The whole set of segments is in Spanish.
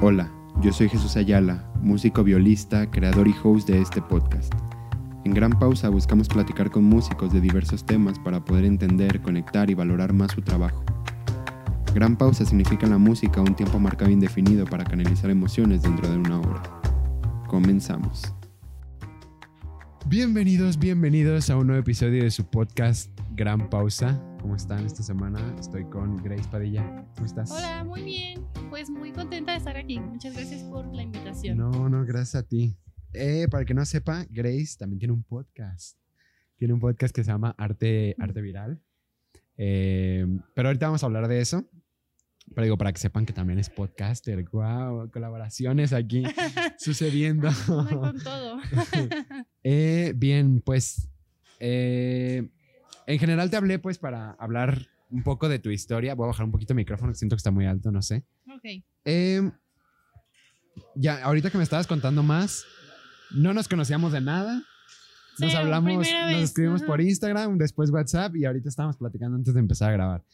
Hola, yo soy Jesús Ayala, músico violista, creador y host de este podcast. En Gran Pausa buscamos platicar con músicos de diversos temas para poder entender, conectar y valorar más su trabajo. Gran Pausa significa en la música un tiempo marcado e indefinido para canalizar emociones dentro de una obra. Comenzamos. Bienvenidos, bienvenidos a un nuevo episodio de su podcast Gran Pausa. ¿Cómo están esta semana? Estoy con Grace Padilla. ¿Cómo estás? Hola, muy bien. Pues muy contenta de estar aquí. Muchas gracias por la invitación. No, no, gracias a ti. Eh, para que no sepa, Grace también tiene un podcast. Tiene un podcast que se llama Arte, Arte Viral. Eh, pero ahorita vamos a hablar de eso. Pero digo, para que sepan que también es podcaster. Wow, colaboraciones aquí sucediendo. Con todo. Eh, bien, pues eh, en general te hablé pues para hablar un poco de tu historia. Voy a bajar un poquito el micrófono, que siento que está muy alto, no sé. ok. Eh, ya, ahorita que me estabas contando más, no nos conocíamos de nada. Nos Sí, hablamos, nos escribimos ajá. por Instagram, después WhatsApp y ahorita estábamos platicando antes de empezar a grabar.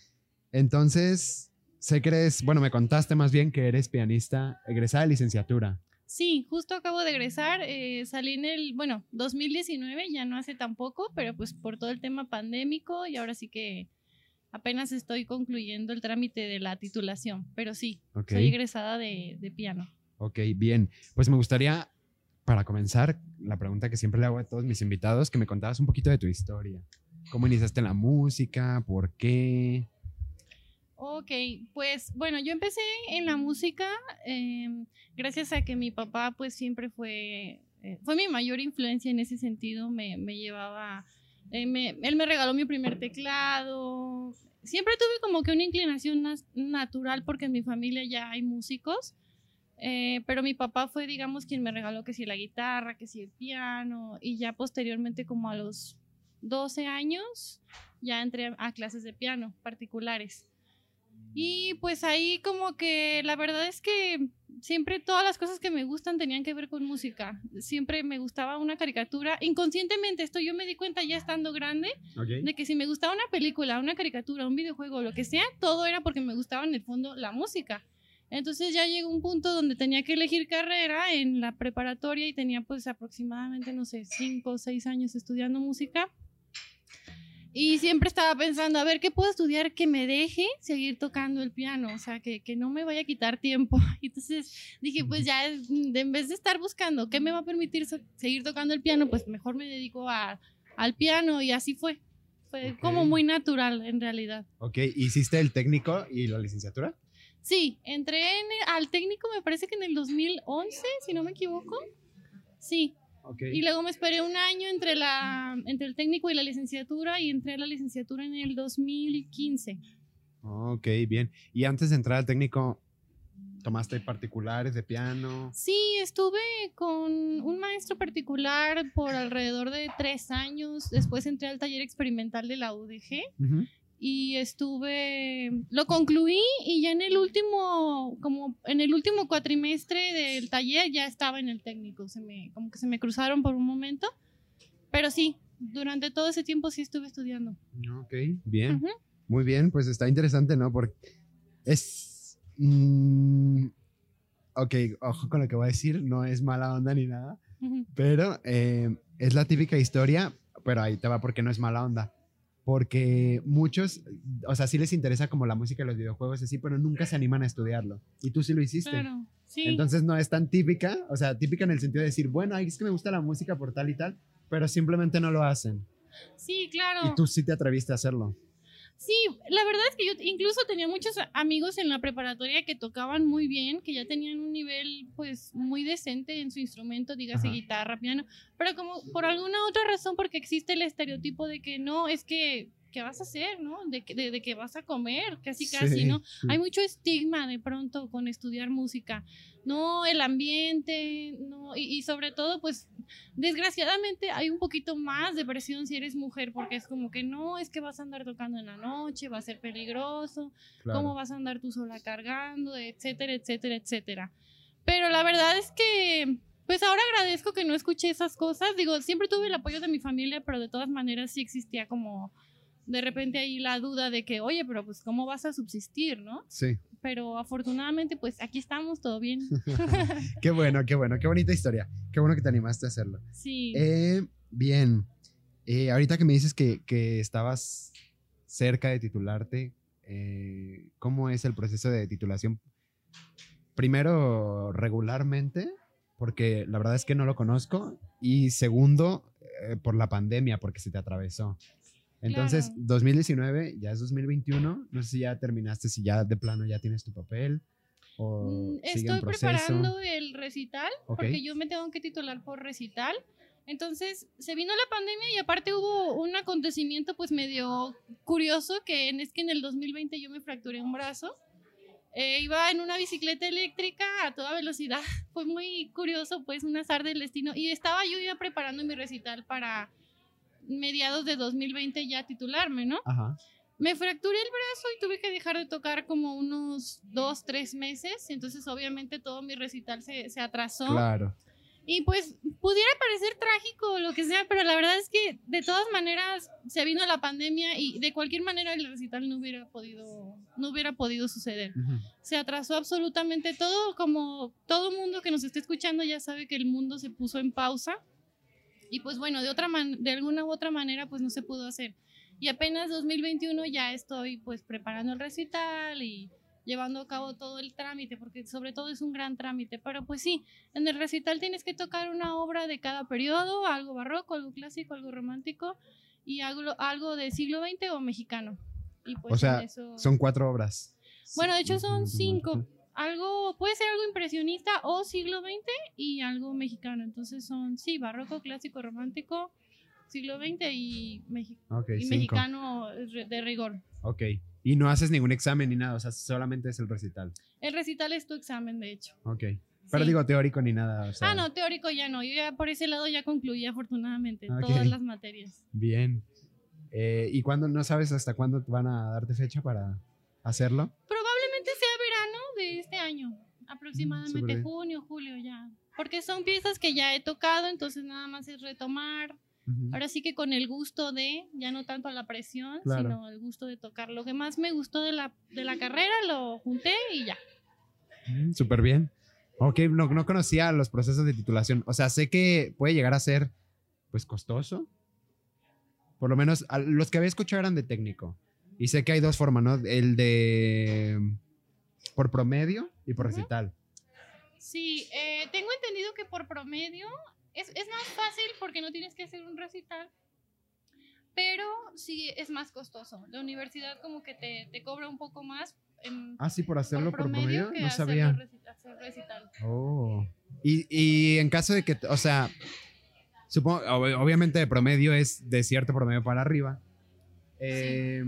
Entonces, sé que eres, bueno, me contaste más bien que eres pianista egresada de licenciatura. Sí, justo acabo de egresar. eh, salí en el, bueno, 2019, ya no hace tampoco, pero pues por todo el tema pandémico y ahora sí que apenas estoy concluyendo el trámite de la titulación. Pero sí, soy egresada de, de piano. Ok, bien. Pues me gustaría, para comenzar, la pregunta que siempre le hago a todos mis invitados, que me contabas un poquito de tu historia. ¿Cómo iniciaste en la música? ¿Por qué? Ok, pues bueno, yo empecé en la música em, gracias a que mi papá pues siempre fue, eh, fue mi mayor influencia en ese sentido, me, me llevaba, eh, me- él me regaló mi primer teclado, siempre tuve como que una inclinación natural porque en mi familia ya hay músicos, eh, pero mi papá fue digamos quien me regaló que si la guitarra, que si el piano y ya posteriormente como a los 12 años ya entré a clases de piano particulares. Y pues ahí como que la verdad es que siempre todas las cosas que me gustan tenían que ver con música. Siempre me gustaba una caricatura. Inconscientemente esto yo me di cuenta ya estando grande de que si me gustaba una película, una caricatura, un videojuego, lo que sea, todo era porque me gustaba en el fondo la música. Entonces ya llegó un punto donde tenía que elegir carrera en la preparatoria y tenía pues aproximadamente, no sé, cinco o seis años estudiando música. Y siempre estaba pensando, a ver, ¿qué puedo estudiar que me deje seguir tocando el piano? O sea, que, que no me vaya a quitar tiempo. Y Entonces dije, pues ya, en vez de estar buscando qué me va a permitir so- seguir tocando el piano, pues mejor me dedico a- al piano y así fue. Fue como muy natural en realidad. Ok, ¿hiciste el técnico y la licenciatura? Sí, entré en el- al técnico me parece que en el 2011, si no me equivoco. Sí, Y luego me esperé un año entre, la, entre el técnico y la licenciatura y entré a la licenciatura en el 2015. Ok, bien. Y antes de entrar al técnico, ¿tomaste particulares de piano? Sí, estuve con un maestro particular por alrededor de tres años. Después entré al taller experimental de la UDG Ujú. Y estuve, lo concluí y ya en el último, como en el último cuatrimestre del taller ya estaba en el técnico. Se me, como que se me cruzaron por un momento. Pero sí, durante todo ese tiempo sí estuve estudiando. Ok, bien. Ujú. Muy bien, pues está interesante, ¿no? Porque es... mm, ok, ojo con lo que voy a decir, no es mala onda ni nada, Ujú. pero eh, es la típica historia, pero ahí te va porque no es mala onda. Porque muchos, o sea, sí les interesa como la música y los videojuegos así, pero nunca se animan a estudiarlo. Y tú sí lo hiciste. Claro, sí. Entonces no es tan típica, o sea, típica en el sentido de decir, bueno, es que me gusta la música por tal y tal, pero simplemente no lo hacen. sí, claro. Y tú sí te atreviste a hacerlo. Sí, la verdad es que yo incluso tenía muchos amigos en la preparatoria que tocaban muy bien, que ya tenían un nivel pues muy decente en su instrumento, dígase Ajá. guitarra, piano, pero como por alguna otra razón, porque existe el estereotipo de que no, es que, ¿qué vas a hacer, no? De de, de que vas a comer, casi casi, Sí, ¿no? sí. Hay mucho estigma de pronto con estudiar música, no el ambiente, no, y, y sobre todo, pues, desgraciadamente hay un poquito más de presión si eres mujer, porque es como que no, es que vas a andar tocando en la noche, va a ser peligroso, Claro. cómo vas a andar tú sola cargando, etcétera, etcétera, etcétera. Pero la verdad es que, pues ahora agradezco que no escuché esas cosas, digo, siempre tuve el apoyo de mi familia, pero de todas maneras sí existía como de repente ahí la duda de que, oye, pero pues cómo vas a subsistir, ¿no? Sí. pero afortunadamente pues aquí estamos, todo bien. qué bueno, qué bueno, qué bonita historia. Qué bueno que te animaste a hacerlo. Sí. Eh, bien, eh, ahorita que me dices que, que estabas cerca de titularte, eh, ¿cómo es el proceso de titulación? Primero, regularmente, porque la verdad es que no lo conozco, y segundo, eh, por la pandemia, porque se te atravesó. Entonces, Claro. 2019, ya es 2021, no sé si ya terminaste, si ya de plano ya tienes tu papel o Mm, Estoy preparando el recital, Ok. porque yo me tengo que titular por recital. Entonces, se vino la pandemia y aparte hubo un acontecimiento pues medio curioso, que en- es que en el 2020 yo me fracturé un brazo. Eh, iba en una bicicleta eléctrica a toda velocidad. Fue muy curioso, pues, un azar del destino. Y estaba yo ya preparando mi recital para mediados de 2020 ya titularme, ¿no? Ajá. Me fracturé el brazo y tuve que dejar de tocar como unos dos, tres meses. Entonces, obviamente, todo mi recital se, se atrasó. Claro. Y pues, pudiera parecer trágico o lo que sea, pero la verdad es que de todas maneras se vino la pandemia y de cualquier manera el recital no hubiera podido, no hubiera podido suceder. Se atrasó absolutamente todo, como todo mundo que nos esté escuchando ya sabe que el mundo se puso en pausa. Y pues bueno, de, otra man- de alguna u otra manera pues no se pudo hacer. Y apenas 2021 ya estoy pues preparando el recital y llevando a cabo todo el trámite, porque sobre todo es un gran trámite. Pero pues sí, en el recital tienes que tocar una obra de cada periodo, algo barroco, algo clásico, algo romántico y algo, algo de siglo XX o mexicano. Y pues O sea, eso... Son cuatro obras. Bueno, de hecho son cinco. Algo, puede ser algo impresionista o siglo XX y algo mexicano. Entonces son, sí, barroco, clásico, romántico, siglo XX y, mexi- Ok, y mexicano de rigor. Ok. Y no haces ningún examen ni nada, o sea, solamente es el recital. El recital es tu examen, de hecho. Ok. Pero Sí. digo teórico ni nada. O sea, ah, no, teórico ya no. Yo ya por ese lado ya concluí afortunadamente Ok. todas las materias. Bien. Eh, ¿Y cuándo, no sabes hasta cuándo van a darte fecha para hacerlo? Probablemente sea verano de este año, aproximadamente súper bien. junio, julio ya. Porque son piezas que ya he tocado, entonces nada más es retomar. Ujú. Ahora sí que con el gusto de, ya no tanto la presión, Claro. sino el gusto de tocar. Lo que más me gustó de la, de la carrera lo junté y ya. Mm, Súper bien. Ok, no, no conocía los procesos de titulación. O sea, sé que puede llegar a ser, pues, costoso. Por lo menos, los que había escuchado eran de técnico. Y sé que hay dos formas, ¿no? El de por promedio y por recital. Sí, eh, tengo entendido que por promedio es, es más fácil porque no tienes que hacer un recital, pero sí es más costoso. La universidad como que te, te cobra un poco más en, Ah, sí, por hacerlo por promedio, no sabía. reci- hacer recital. Oh. Y, y en caso de que, o sea, supongo, ob- obviamente de promedio es de cierto promedio para arriba. Eh,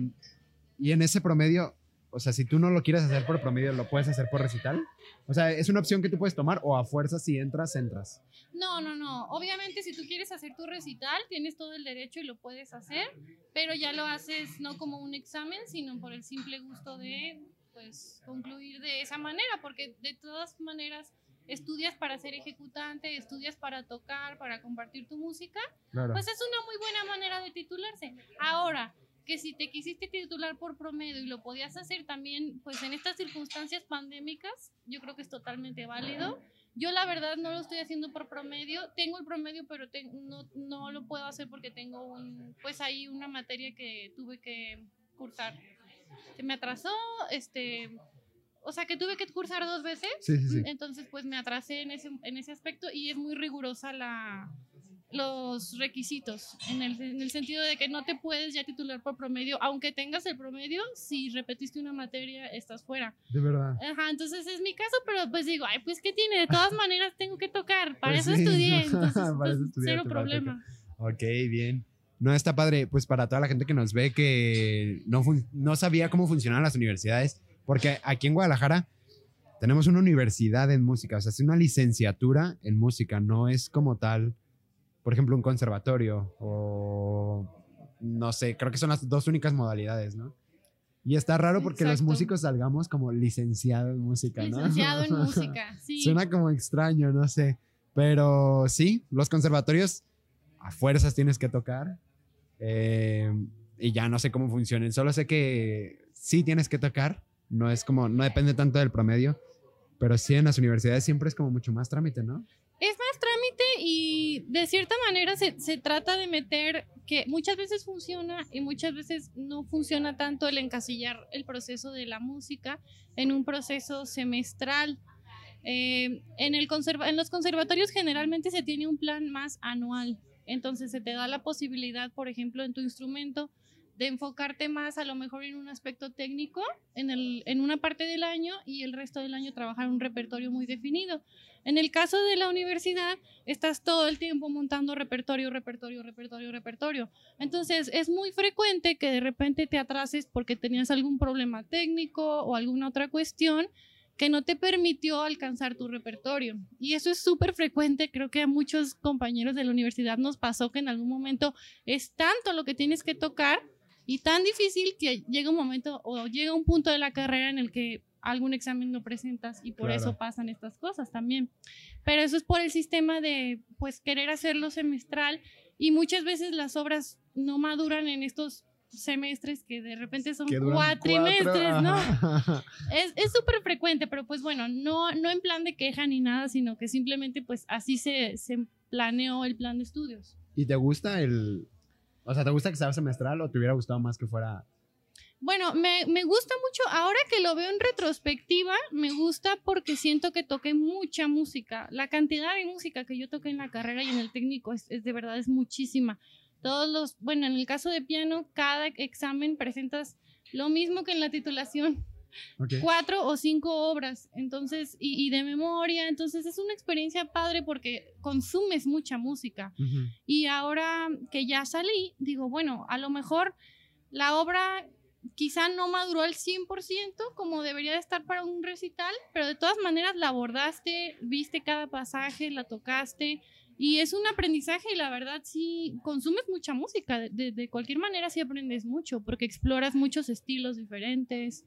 Y en ese promedio, o sea, si tú no lo quieres hacer por promedio, ¿lo puedes hacer por recital? O sea, ¿es una opción que tú puedes tomar o a fuerza si entras, entras? No, no, no. Obviamente si tú quieres hacer tu recital, tienes todo el derecho y lo puedes hacer, pero ya lo haces no como un examen, sino por el simple gusto de, pues, concluir de esa manera, porque de todas maneras estudias para ser ejecutante, estudias para tocar, para compartir tu música, Claro. pues es una muy buena manera de titularse. Ahora, que si te quisiste titular por promedio y lo podías hacer también, pues en estas circunstancias pandémicas, yo creo que es totalmente válido. Yo la verdad no lo estoy haciendo por promedio, tengo el promedio, pero te- no, no lo puedo hacer porque tengo un, pues ahí una materia que tuve que cursar. Se me atrasó, este, o sea que tuve que cursar dos veces, Sí, sí, sí. entonces pues me atrasé en ese, en ese aspecto y es muy rigurosa la, los requisitos, en el, en el sentido de que no te puedes ya titular por promedio, aunque tengas el promedio, si repetiste una materia, estás fuera. De verdad. Ajá, entonces es mi caso, pero pues digo, ay, pues ¿qué tiene? De todas maneras tengo que tocar, para Pues eso sí, estudié, entonces para pues, eso estudiaste, cero para problema. Ok, bien. No, está padre, pues para toda la gente que nos ve que no, no sabía cómo funcionaban las universidades, porque aquí en Guadalajara tenemos una universidad en música, o sea, es una licenciatura en música, no es como tal, por ejemplo, un conservatorio o no sé, creo que son las dos únicas modalidades, ¿no? Y está raro porque los Exacto. músicos salgamos como licenciado en música, ¿no? Licenciado en música, sí. Suena como extraño, no sé. Pero sí, los conservatorios a fuerzas tienes que tocar. eh, y ya no sé cómo funcionen. Solo sé que sí tienes que tocar. no es como, no depende tanto del promedio, pero sí en las universidades siempre es como mucho más trámite, ¿no? Es más y de cierta manera se, se, trata de meter que muchas veces funciona y muchas veces no funciona tanto el encasillar el proceso de la música en un proceso semestral. Eh, en, el conserva en los conservatorios generalmente se tiene un plan más anual, entonces se te da la posibilidad, por ejemplo, en tu instrumento, de enfocarte más a lo mejor en un aspecto técnico en, el, en una parte del año y el resto del año trabajar un repertorio muy definido. En el caso de la universidad, estás todo el tiempo montando repertorio, repertorio, repertorio, repertorio. Entonces, es muy frecuente que de repente te atrases porque tenías algún problema técnico o alguna otra cuestión que no te permitió alcanzar tu repertorio. Y eso es súper frecuente, creo que a muchos compañeros de la universidad nos pasó que en algún momento es tanto lo que tienes que tocar y tan difícil que llega un momento o llega un punto de la carrera en el que algún examen no presentas y por eso pasan estas cosas también. Pero eso es por el sistema de pues querer hacerlo semestral y muchas veces las obras no maduran en estos semestres que de repente son cuatrimestres, ¿no? es súper frecuente, pero pues bueno, no, no en plan de queja ni nada, sino que simplemente pues así se, se planeó el plan de estudios. ¿Y te gusta el, o sea, ¿te gusta que sea semestral o te hubiera gustado más que fuera bueno, me, me, gusta mucho, ahora que lo veo en retrospectiva, me gusta porque siento que toqué mucha música. La cantidad de música que yo toqué en la carrera y en el técnico es, es de verdad, es muchísima. Todos los, bueno, en el caso de piano, cada examen presentas lo mismo que en la titulación. Cuatro o cinco obras, entonces, y, y, de memoria, entonces es una experiencia padre porque consumes mucha música. Y ahora que ya salí, digo, bueno, a lo mejor la obra quizá no maduró al 100% como debería de estar para un recital, pero de todas maneras la abordaste, viste cada pasaje, la tocaste y es un aprendizaje y la verdad sí consumes mucha música, de, de, cualquier manera sí aprendes mucho porque exploras muchos estilos diferentes.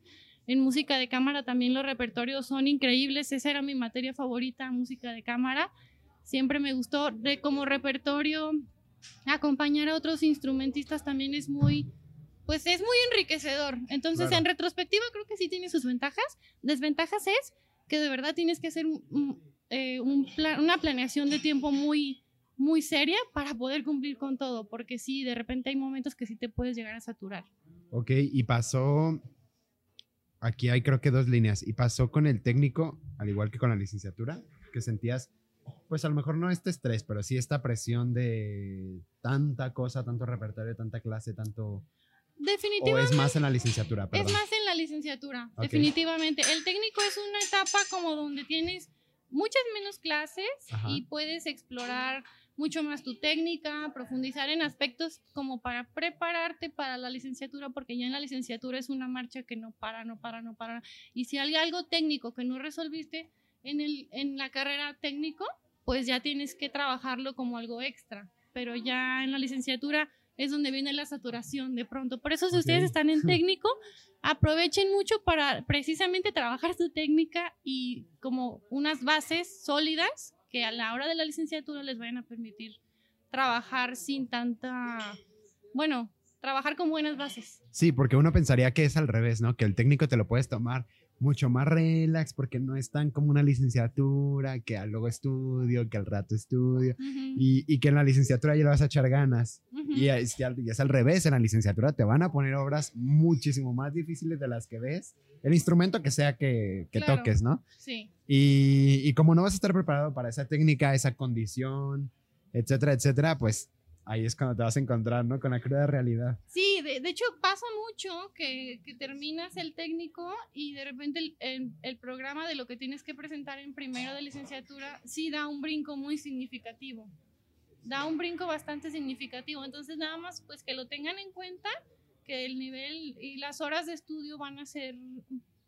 En música de cámara también los repertorios son increíbles, esa era mi materia favorita, música de cámara. Siempre me gustó de como repertorio acompañar a otros instrumentistas también es muy pues es muy enriquecedor. Entonces, en retrospectiva, creo que sí tiene sus ventajas. Desventajas es que de verdad tienes que hacer eh, una planeación de tiempo muy, muy seria para poder cumplir con todo, porque sí, de repente hay momentos que sí te puedes llegar a saturar. Ok, y pasó, aquí hay creo que dos líneas, y pasó con el técnico, al igual que con la licenciatura, que sentías, pues a lo mejor no este estrés, pero sí esta presión de tanta cosa, tanto repertorio, tanta clase, tanto Definitivamente. ¿O es más en la licenciatura? Es más en la licenciatura, definitivamente. El técnico es una etapa como donde tienes muchas menos clases y puedes explorar mucho más tu técnica, profundizar en aspectos como para prepararte para la licenciatura, porque ya en la licenciatura es una marcha que no para, no para, no para. Y si hay algo técnico que no resolviste en, el, en la carrera técnico, pues ya tienes que trabajarlo como algo extra. Pero ya en la licenciatura es donde viene la saturación de pronto. Por eso si ustedes están en técnico, aprovechen mucho para precisamente trabajar su técnica y como unas bases sólidas que a la hora de la licenciatura les vayan a permitir trabajar sin tanta, bueno, trabajar con buenas bases. Sí, porque uno pensaría que es al revés, ¿no? Que el técnico te lo puedes tomar mucho más relax porque no es tan como una licenciatura, que luego estudio, que al rato estudio, y, y, que en la licenciatura ya le vas a echar ganas. y, es, es, al revés, en la licenciatura te van a poner obras muchísimo más difíciles de las que ves, el instrumento que sea que, que toques, ¿no? Sí. Y, y como no vas a estar preparado para esa técnica, esa condición, etcétera, etcétera, pues ahí es cuando te vas a encontrar, ¿no? Con la cruda realidad. Sí, de, de hecho pasa mucho que, que, terminas el técnico y de repente el, el, programa de lo que tienes que presentar en primero de licenciatura sí da un brinco muy significativo. Da un brinco bastante significativo. Entonces nada más pues que lo tengan en cuenta que el nivel y las horas de estudio van a ser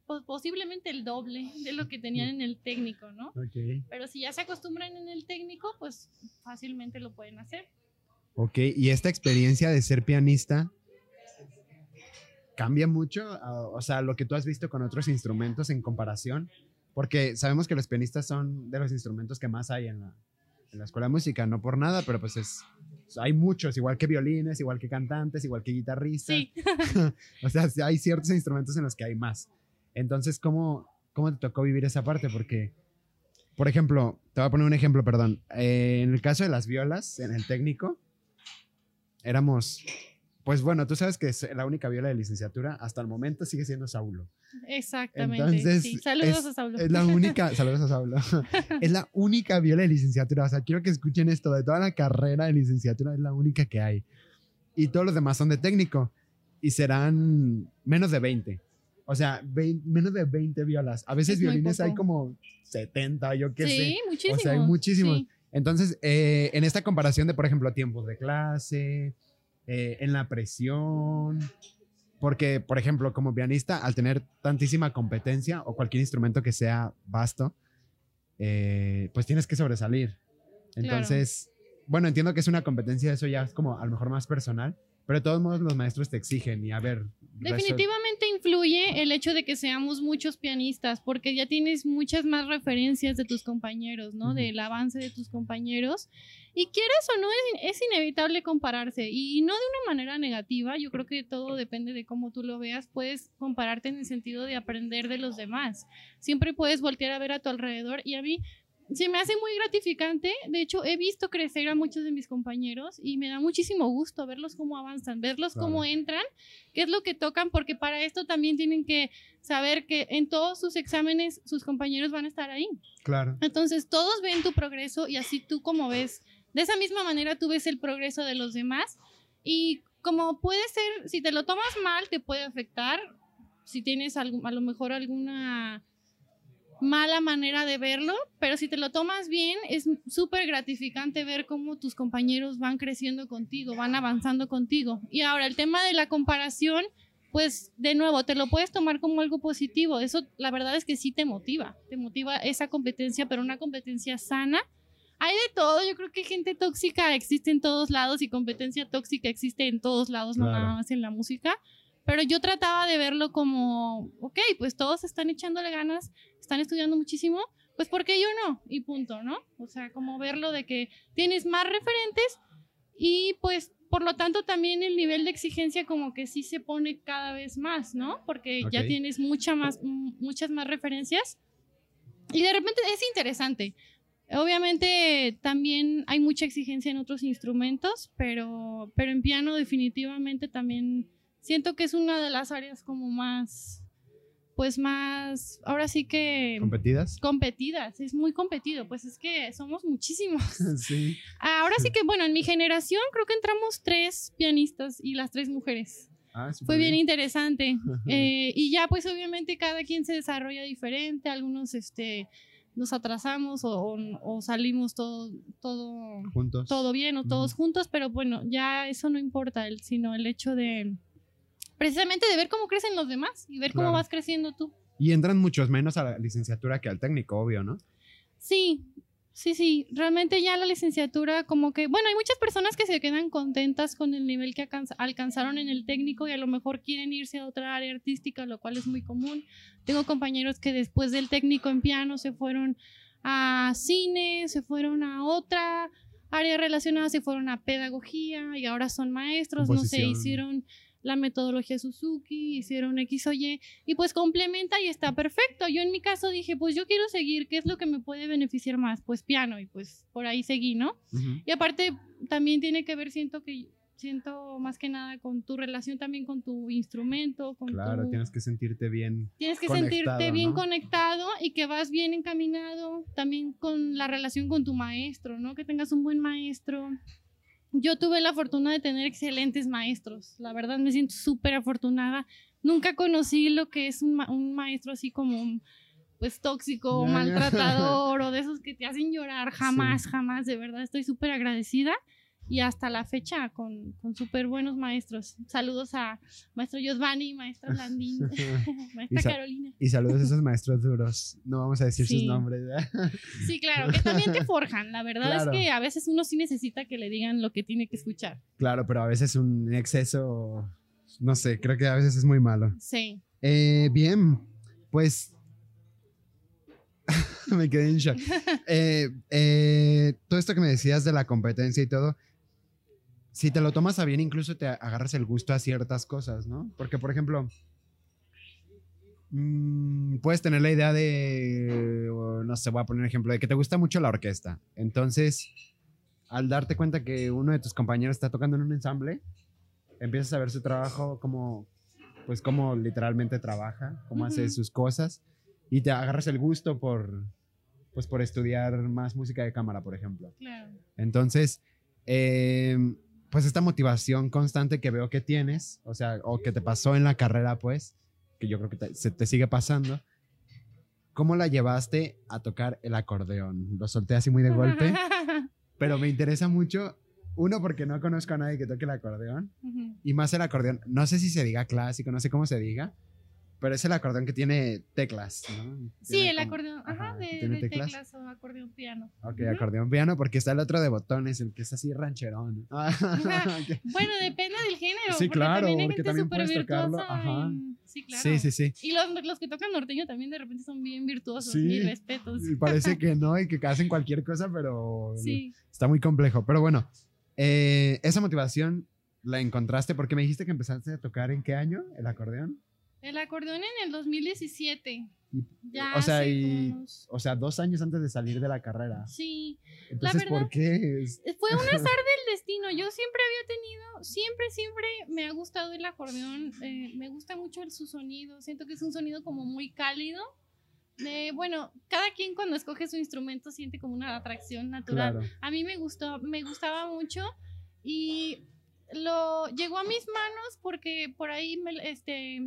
pues, posiblemente el doble de lo que tenían en el técnico, ¿no? Okay. Pero si ya se acostumbran en el técnico, pues fácilmente lo pueden hacer. Ok, y esta experiencia de ser pianista cambia mucho, o sea, lo que tú has visto con otros instrumentos en comparación, porque sabemos que los pianistas son de los instrumentos que más hay en la, en la escuela de música, no por nada, pero pues es, hay muchos, igual que violines, igual que cantantes, igual que guitarristas. Sí. o sea, hay ciertos instrumentos en los que hay más. Entonces, ¿cómo, ¿cómo te tocó vivir esa parte? Porque, por ejemplo, te voy a poner un ejemplo, perdón. Eh, en el caso de las violas, en el técnico, éramos, pues bueno, tú sabes que es la única viola de licenciatura hasta el momento sigue siendo Saulo. Exactamente. Entonces, sí. Saludos es- a Saulo. Es la única, saludos a Saulo. es la única viola de licenciatura. O sea, quiero que escuchen esto. De toda la carrera de licenciatura es la única que hay. Y todos los demás son de técnico. Y serán menos de 20. O sea, menos de 20 violas. A veces Es violines hay como 70, yo qué sé. sí, muchísimos. O sea, hay muchísimos. sí. Entonces, eh, en esta comparación de, por ejemplo, tiempos de clase, eh, en la presión, porque, por ejemplo, como pianista, al tener tantísima competencia o cualquier instrumento que sea vasto, eh, pues tienes que sobresalir. Entonces, bueno, entiendo que es una competencia, eso ya es como a lo mejor más personal, pero de todos modos los maestros te exigen y a ver. Definitivamente influye el hecho de que seamos muchos pianistas, porque ya tienes muchas más referencias de tus compañeros, ¿no? Del avance de tus compañeros. Y quieras o no, es, es inevitable compararse. Y, no de una manera negativa, yo creo que todo depende de cómo tú lo veas. Puedes compararte en el sentido de aprender de los demás. Siempre puedes voltear a ver a tu alrededor. Y a mí se me hace muy gratificante. De hecho, he visto crecer a muchos de mis compañeros y me da muchísimo gusto verlos cómo avanzan, verlos cómo Claro. entran, qué es lo que tocan, porque para esto también tienen que saber que en todos sus exámenes sus compañeros van a estar ahí. Claro. Entonces, todos ven tu progreso y así tú como ves, de esa misma manera tú ves el progreso de los demás y como puede ser, si te lo tomas mal, te puede afectar, si tienes algo- a lo mejor alguna mala manera de verlo, pero si te lo tomas bien, es súper gratificante ver cómo tus compañeros van creciendo contigo, van avanzando contigo. Y ahora el tema de la comparación, pues de nuevo, te lo puedes tomar como algo positivo. Eso la verdad es que sí te motiva, te motiva esa competencia, pero una competencia sana. Hay de todo, yo creo que gente tóxica existe en todos lados y competencia tóxica existe en todos lados, no nada más en la música. Pero yo trataba de verlo como, ok, pues todos están echándole ganas, están estudiando muchísimo, pues ¿por qué yo no? Y punto, ¿no? O sea, como verlo de que tienes más referentes y pues por lo tanto también el nivel de exigencia como que sí se pone cada vez más, ¿no? Porque ya tienes mucha más, muchas más referencias y de repente es interesante. Obviamente también hay mucha exigencia en otros instrumentos, pero, pero en piano definitivamente también siento que es una de las áreas como más, pues más, ahora sí que ¿Competidas? competidas, es muy competido, pues es que somos muchísimos. sí. Ahora sí que, bueno, en mi generación creo que entramos tres pianistas y las tres mujeres. Ah, Fue bien interesante. Eh, y ya pues obviamente cada quien se desarrolla diferente, algunos este, nos atrasamos o, o- o salimos todo, todo, Juntos. todo bien o todos juntos, pero bueno, ya eso no importa, el- sino el hecho de precisamente de ver cómo crecen los demás y ver cómo Claro. vas creciendo tú. Y entran muchos menos a la licenciatura que al técnico, obvio, ¿no? Sí, sí, sí. Realmente ya la licenciatura, como que, bueno, hay muchas personas que se quedan contentas con el nivel que alcanza- alcanzaron en el técnico y a lo mejor quieren irse a otra área artística, lo cual es muy común. Tengo compañeros que después del técnico en piano se fueron a cine, se fueron a otra área relacionada, se fueron a pedagogía y ahora son maestros, no Composición. hicieron la metodología Suzuki, hicieron X o Y, y pues complementa y está perfecto. Yo en mi caso dije, pues yo quiero seguir, ¿qué es lo que me puede beneficiar más? Pues piano, y pues por ahí seguí, ¿no? Y aparte también tiene que ver, siento que, siento más que nada con tu relación también con tu instrumento, con Claro, tu... tienes que sentirte bien. Tienes que sentirte bien ¿no? conectado y que vas bien encaminado también con la relación con tu maestro, ¿no? Que tengas un buen maestro. Yo tuve la fortuna de tener excelentes maestros. La verdad me siento súper afortunada. Nunca conocí lo que es un, ma- un maestro así como pues tóxico o maltratador o de esos que te hacen llorar. Jamás, jamás. De verdad estoy súper agradecida. Y hasta la fecha con, con súper buenos maestros. Saludos a maestro Giovanni, maestra Landín, maestra Y Carolina. y saludos a esos maestros duros. No vamos a decir sus nombres. ¿verdad? Sí, claro, que también te forjan. La verdad Claro. es que a veces uno sí necesita que le digan lo que tiene que escuchar. claro, pero a veces un exceso, no sé, creo que a veces es muy malo. Sí. Eh, bien, pues me quedé en shock. Eh, eh, todo esto que me decías de la competencia y todo, si te lo tomas a bien, incluso te agarras el gusto a ciertas cosas, ¿no? Porque, por ejemplo, mm, puedes tener la idea de, no sé, voy a poner un ejemplo, de que te gusta mucho la orquesta. Entonces, al darte cuenta que uno de tus compañeros está tocando en un ensamble, empiezas a ver su trabajo como, pues cómo literalmente trabaja, cómo hace Ujú. sus cosas y te agarras el gusto por, pues por estudiar más música de cámara, por ejemplo. Claro. Entonces, eh, pues esta motivación constante que veo que tienes, o sea, o que te pasó en la carrera, pues, que yo creo que te, se te sigue pasando, ¿cómo la llevaste a tocar el acordeón? Lo solté así muy de golpe, pero me interesa mucho, uno, porque no conozco a nadie que toque el acordeón, y más el acordeón, no sé si se diga clásico, no sé cómo se diga, pero es el acordeón que tiene teclas, ¿no? Sí, Tiene el como- acordeón, ajá, de, de teclas. teclas o acordeón piano. Ok, Ujú. acordeón piano, porque está el otro de botones, el que es así rancherón. Ok. Bueno, depende del género. Sí, porque claro, también hay porque gente también puedes tocarlo, ajá. en- Sí, claro. Sí, sí, sí. Y los, los que tocan norteño también de repente son bien virtuosos. Sí. Respetos. Y Parece que no y que hacen cualquier cosa, pero Sí. está muy complejo. Pero bueno, eh, esa motivación la encontraste porque me dijiste que empezaste a tocar en qué año el acordeón. El acordeón en el 2017. Y- Ya o sea, y- unos- O sea, dos años antes de salir de la carrera. Sí. Entonces, verdad- ¿por qué? Es- Fue un azar del destino. Yo siempre había tenido, siempre, siempre me ha gustado el acordeón. eh, me gusta mucho el, su sonido. Siento que es un sonido como muy cálido. Eh, bueno, cada quien cuando escoge su instrumento siente como una atracción natural. Claro. A mí me gustó, me gustaba mucho y lo llegó a mis manos porque por ahí me, este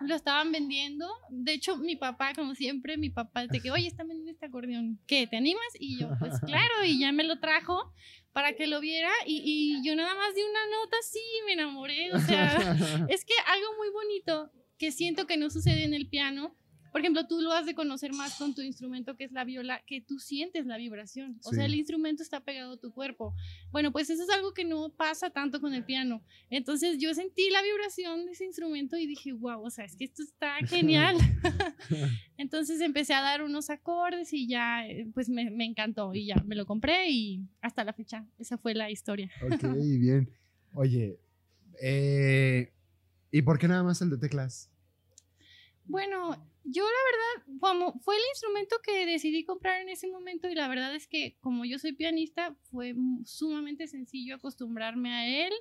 lo estaban vendiendo. De hecho, mi papá, como siempre, mi papá de que, oye, están vendiendo este acordeón, ¿qué? ¿Te animas? Y yo, pues claro, y ya me lo trajo para que lo viera y, y yo nada más de una nota, sí, me enamoré. O sea, es que algo muy bonito que siento que no sucede en el piano. Por ejemplo, tú lo has de conocer más con tu instrumento que es la viola, que tú sientes la vibración. O Sí. sea, el instrumento está pegado a tu cuerpo. Bueno, pues eso es algo que no pasa tanto con el piano. Entonces yo sentí la vibración de ese instrumento y dije, wow, o sea, es que esto está genial. Entonces empecé a dar unos acordes y ya, eh, pues me, me encantó y ya me lo compré y hasta la fecha, esa fue la historia. ok, bien. Oye, eh, ¿y por qué nada más el de teclas? Bueno, yo la verdad, como fue el instrumento que decidí comprar en ese momento y la verdad es que como yo soy pianista, fue sumamente sencillo acostumbrarme a él.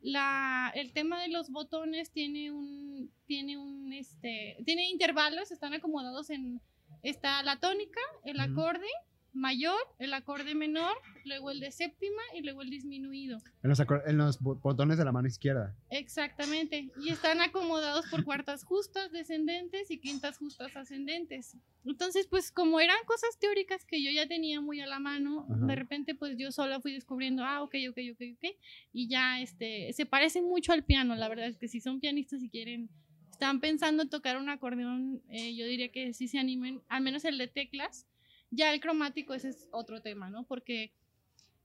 La, el tema de los botones tiene un, tiene un, este, tiene intervalos, están acomodados en, está la tónica, el acorde mayor, el acorde menor, luego el de séptima y luego el disminuido. En los, en los bo- botones de la mano izquierda. Exactamente. Y están acomodados por cuartas justas descendentes y quintas justas ascendentes. Entonces, pues como eran cosas teóricas que yo ya tenía muy a la mano, Ajá. de repente pues yo sola fui descubriendo, ah, ok, ok, ok, ok. Y ya este, se parece mucho al piano. La verdad es que si son pianistas y quieren, están pensando en tocar un acordeón, eh, yo diría que sí se animen, al menos el de teclas. Ya el cromático, ese es otro tema, ¿no? Porque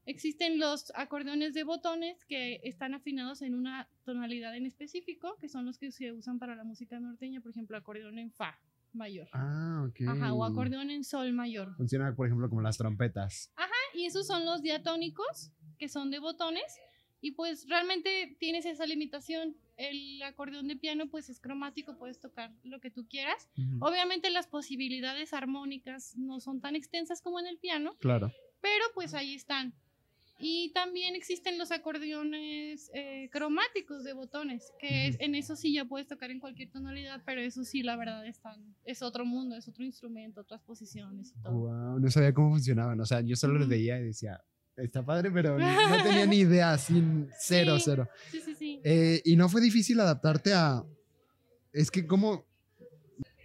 Existen los acordeones de botones que están afinados en una tonalidad en específico, que son los que se usan para la música norteña, por ejemplo, acordeón en fa mayor. Ah, ok. Ajá, o acordeón en sol mayor. Funciona, por ejemplo, como las trompetas. Y esos son los diatónicos, que son de botones, y pues realmente tienes esa limitación. El acordeón de piano pues es cromático, puedes tocar lo que tú quieras. Obviamente las posibilidades armónicas no son tan extensas como en el piano, Claro. pero pues ahí están. Y también existen los acordeones eh, cromáticos de botones, que es- en eso sí ya puedes tocar en cualquier tonalidad, pero eso sí, la verdad, están, es otro mundo, es otro instrumento, otras posiciones y todo. Wow, no sabía cómo funcionaban. O sea, yo solo los Ujú. veía y decía, está padre, pero no, tenía ni idea, sin cero, Sí. cero. Sí, sí, sí. Eh, y no fue difícil adaptarte a. Es que, como.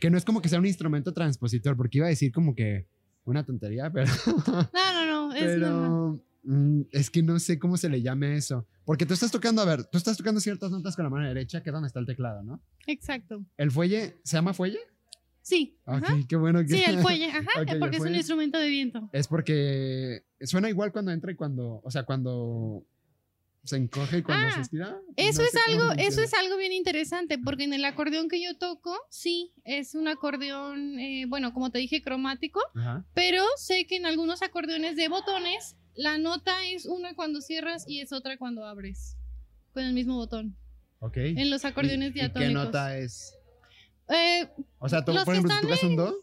Que no es como que sea un instrumento transpositor, porque iba a decir como que una tontería, pero. No, no, no, es normal. pero. mm, es que no sé cómo se le llame eso. Porque tú estás tocando, a ver, tú estás tocando ciertas notas con la mano derecha, que es donde está el teclado, ¿no? Exacto. ¿El fuelle se llama fuelle? Sí. Qué bueno que. Sí, el fuelle, ajá, el porque es un instrumento de viento. Es porque suena igual cuando entra y cuando, o sea, cuando se encoge y cuando Ah, se estira. Eso No es algo, eso es algo bien interesante, porque en el acordeón que yo toco, sí, es un acordeón, eh, bueno, como te dije, cromático, Ajá. pero sé que en algunos acordeones de botones, la nota es una cuando cierras y es otra cuando abres, con el mismo botón. Ok. En los acordeones ¿Y- y diatónicos. ¿Qué nota es? Eh, O sea, tú, Los por que ejemplo, si están tocas un do,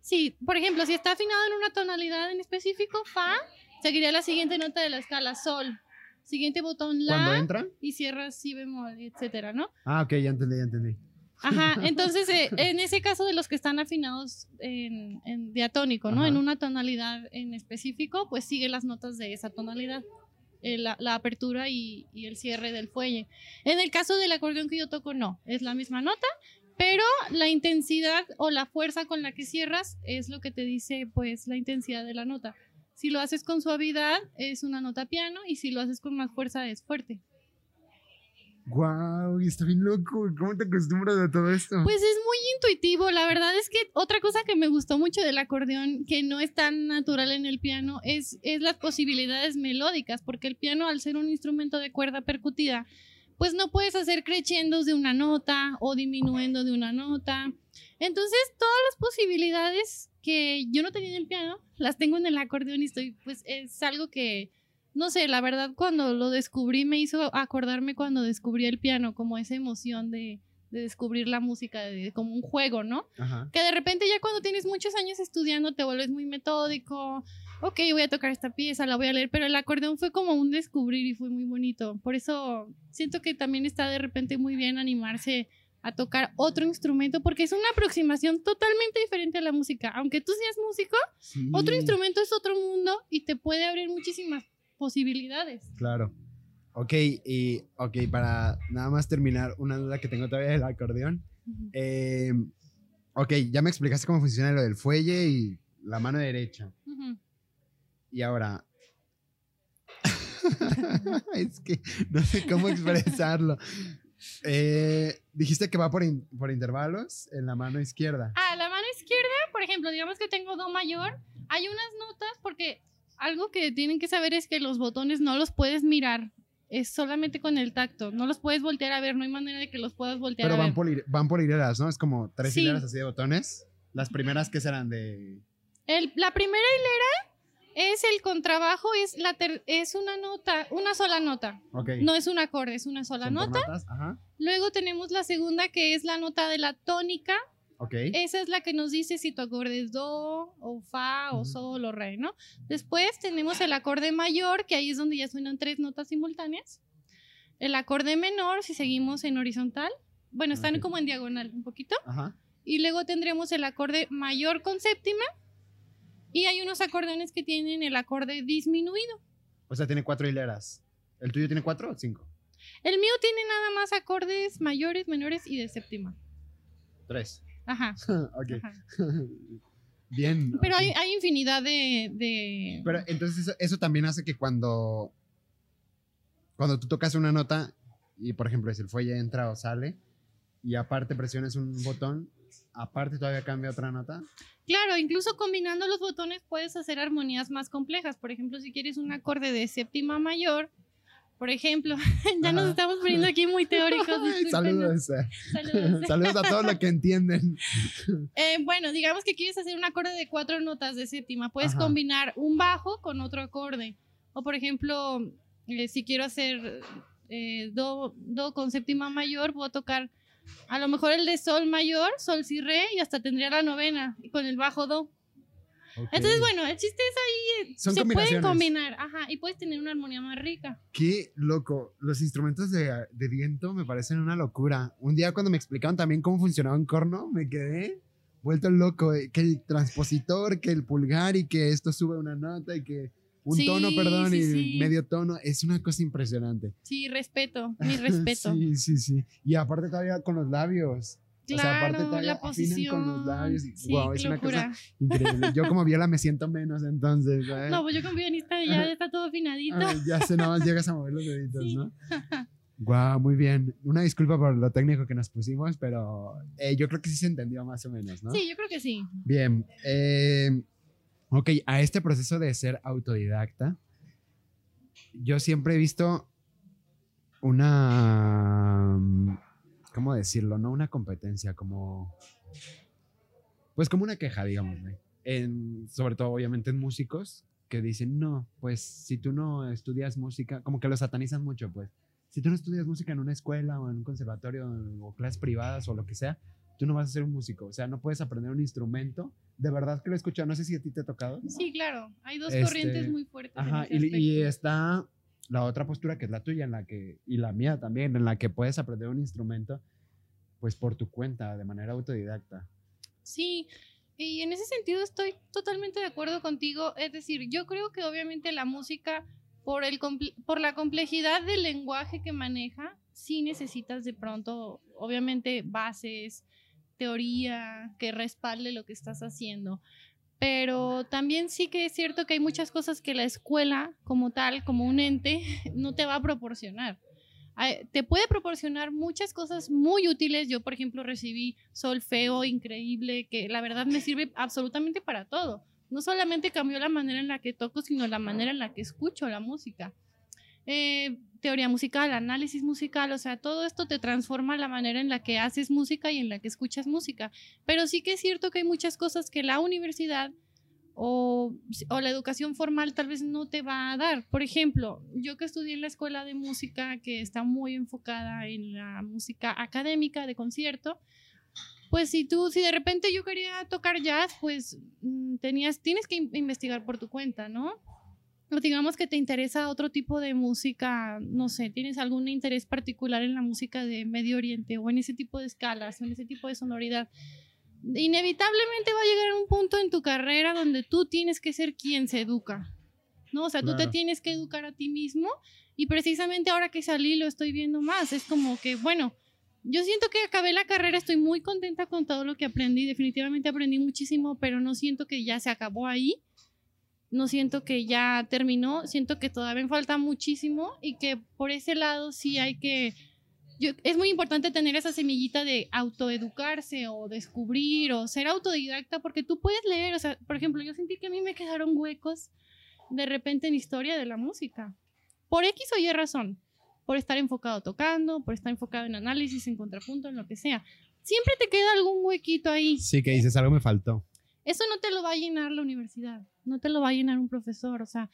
sí, por ejemplo, si está afinado en una tonalidad en específico, fa, seguiría la siguiente nota de la escala, sol. Siguiente botón, la, cuando entra. y cierras si bemol, etcétera, ¿no? Ah, ok, ya entendí, ya entendí. Ajá, entonces eh, en ese caso de los que están afinados en, en diatónico, ¿no? Ajá. En una tonalidad en específico, pues sigue las notas de esa tonalidad, eh, la, la apertura y, y el cierre del fuelle. En el caso del acordeón que yo toco, no, es la misma nota, pero la intensidad o la fuerza con la que cierras es lo que te dice, pues, la intensidad de la nota. Si lo haces con suavidad, es una nota piano, y si lo haces con más fuerza, es fuerte. Wow, está bien loco. ¿Cómo te acostumbras a todo esto? Pues es muy intuitivo. La verdad es que otra cosa que me gustó mucho del acordeón, que no es tan natural en el piano, es, es las posibilidades melódicas, porque el piano, al ser un instrumento de cuerda percutida, pues no puedes hacer crescendos de una nota o disminuyendo de una nota. Entonces, todas las posibilidades que yo no tenía en el piano, las tengo en el acordeón y estoy, pues es algo que, no sé, la verdad cuando lo descubrí me hizo acordarme cuando descubrí el piano, como esa emoción de, de descubrir la música, de, como un juego, ¿no? Ajá. Que de repente ya cuando tienes muchos años estudiando te vuelves muy metódico, ok, voy a tocar esta pieza, la voy a leer, pero el acordeón fue como un descubrir y fue muy bonito. Por eso siento que también está de repente muy bien animarse a tocar otro instrumento porque es una aproximación totalmente diferente a la música. Aunque tú seas músico, Sí, otro instrumento es otro mundo y te puede abrir muchísimas posibilidades. Claro. Ok, y ok, para nada más terminar, una duda que tengo todavía del acordeón. Eh, ok, ya me explicaste cómo funciona lo del fuelle y la mano derecha. Ujú. Y ahora. es que no sé cómo expresarlo. Eh, dijiste que va por, in- por intervalos en la mano izquierda. Ah, la mano izquierda, por ejemplo, digamos que tengo do mayor, hay unas notas porque algo que tienen que saber es que los botones no los puedes mirar, es solamente con el tacto, no los puedes voltear a ver, no hay manera de que los puedas voltear Pero a van ver. por, hil- van por hileras, ¿no? Es como tres Sí. hileras así de botones. Las primeras que serán de. El- la primera hilera es el contrabajo, es, la ter- es una nota, una sola nota, Ok. no es un acorde, es una sola nota. Ajá. Luego tenemos la segunda que es la nota de la tónica, Ok. Esa es la que nos dice si tu acorde es do, o fa, o sol, o re, ¿no? Después tenemos el acorde mayor, que ahí es donde ya suenan tres notas simultáneas. El acorde menor, si seguimos en horizontal. Bueno, están como en diagonal un poquito. Ajá. Y luego tendremos el acorde mayor con séptima. Y hay unos acordeones que tienen el acorde disminuido. O sea, tiene cuatro hileras. ¿El tuyo tiene cuatro o cinco? El mío tiene nada más acordes mayores, menores y de séptima. Tres. Ajá. ok. ajá. Bien. Pero hay, hay infinidad de, de- Pero entonces eso, eso también hace que cuando, cuando tú tocas una nota y por ejemplo si el fuelle entra o sale y aparte presiones un botón, aparte todavía cambia otra nota. Claro, incluso combinando los botones puedes hacer armonías más complejas. Por ejemplo, si quieres un acorde de séptima mayor, por ejemplo, ya nos estamos poniendo aquí muy teóricos. Saludos. eh. Saludos. Saludos a todos los que entienden. Eh, bueno, digamos que quieres hacer un acorde de cuatro notas de séptima. Puedes Ajá. combinar un bajo con otro acorde. O por ejemplo, eh, si quiero hacer eh, do, do con séptima mayor, puedo tocar a lo mejor el de sol mayor, sol si re, y hasta tendría la novena y con el bajo do. Entonces, Ok. bueno, el chiste es ahí, eh, Son se pueden combinar, ajá, y puedes tener una armonía más rica. Qué loco. Los instrumentos de, de viento me parecen una locura. Un día cuando me explicaron también cómo funcionaba un corno, me quedé vuelto loco. eh, Que el transpositor, que el pulgar y que esto sube una nota y que un Sí, tono, perdón, sí, y sí. medio tono. Es una cosa impresionante. Sí, respeto, mi respeto. sí, sí, sí. Y aparte todavía con los labios. o sea, aparte Claro, todavía la posición. con los labios. y- sí, wow, es una cosa increíble. Yo como viola me siento menos entonces. ¿eh? No, pues yo con pianista ya está todo afinadito. Ay, ya sé, nada más llegas a mover los deditos. ¿no? Guau, muy bien. Una disculpa por lo técnico que nos pusimos, pero eh, yo creo que sí se entendió más o menos, ¿no? Sí, yo creo que sí. Bien. eh, ok, a este proceso de ser autodidacta, yo siempre he visto una... ¿Cómo decirlo? No una competencia, como... Pues como una queja, digamos, sobre todo obviamente en músicos que dicen, no, pues si tú no estudias música, como que lo satanizan mucho, pues. Si tú no estudias música en una escuela o en un conservatorio o clases privadas o lo que sea, tú no vas a ser un músico. O sea, no puedes aprender un instrumento. De verdad que lo he escuchado. No sé si a ti te ha tocado. Sí, claro. Hay dos Este, corrientes muy fuertes. en Ajá, ese y, y está la otra postura que es la tuya, en la que, y la mía también, en la que puedes aprender un instrumento, pues por tu cuenta, de manera autodidacta. Sí, y en ese sentido estoy totalmente de acuerdo contigo. Es decir, yo creo que obviamente la música, por, el por la complejidad del lenguaje que maneja, sí necesitas de pronto, obviamente, bases, teoría que respalde lo que estás haciendo. Pero también sí que es cierto que hay muchas cosas que la escuela como tal, como un ente, no te va a proporcionar. Te puede proporcionar muchas cosas muy útiles. Yo, por ejemplo, recibí solfeo increíble, que la verdad me sirve absolutamente para todo. No solamente cambió la manera en la que toco, sino la manera en la que escucho la música. Eh, teoría musical, análisis musical, o sea, todo esto te transforma la manera en la que haces música y en la que escuchas música. Pero sí que es cierto que hay muchas cosas que la universidad o, o la educación formal tal vez no te va a dar. Por ejemplo, yo que estudié en la escuela de música que está muy enfocada en la música académica de concierto, pues si tú, si de repente yo quería tocar jazz, pues mm, tenías, tienes que in- investigar por tu cuenta, ¿no? Digamos que te interesa otro tipo de música, no sé, tienes algún interés particular en la música de Medio Oriente o en ese tipo de escalas en ese tipo de sonoridad. Inevitablemente va a llegar un punto en tu carrera donde tú tienes que ser quien se educa, ¿no? O sea, tú te Claro. tienes que educar a ti mismo y precisamente ahora que salí lo estoy viendo más. Es como que, bueno, yo siento que acabé la carrera, estoy muy contenta con todo lo que aprendí, definitivamente aprendí muchísimo, pero no siento que ya se acabó ahí, no siento que ya terminó, siento que todavía me falta muchísimo y que por ese lado sí hay que... yo- es muy importante tener esa semillita de autoeducarse o descubrir o ser autodidacta porque tú puedes leer, o sea, por ejemplo, yo sentí que a mí me quedaron huecos de repente en historia de la música, por X o Y razón por estar enfocado tocando, por estar enfocado en análisis, en contrapunto, en lo que sea. Siempre te queda algún huequito ahí. Sí, que dices, algo me faltó. Eso no te lo va a llenar la universidad, no te lo va a llenar un profesor, o sea,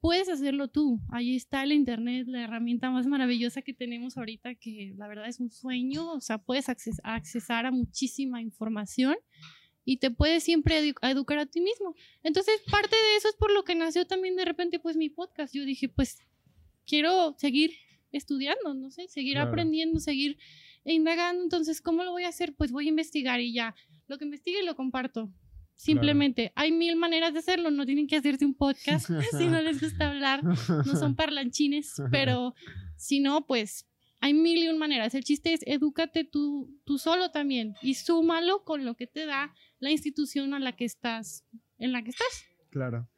puedes hacerlo tú. Ahí está el Internet, la herramienta más maravillosa que tenemos ahorita, que la verdad es un sueño, o sea, puedes acces- accesar a muchísima información y te puedes siempre edu- educar a ti mismo. Entonces, parte de eso es por lo que nació también de repente pues mi podcast. Yo dije, pues quiero seguir estudiando, no sé, seguir Claro. aprendiendo, seguir indagando. Entonces, ¿cómo lo voy a hacer? Pues voy a investigar y ya. Lo que investigue lo comparto. Simplemente, hay mil maneras de hacerlo, no tienen que hacerse un podcast si no les gusta hablar, no son parlanchines, pero si no, pues hay mil y un maneras. El chiste es edúcate tú, tú solo también y súmalo con lo que te da la institución a la que estás, en la que estás. Claro.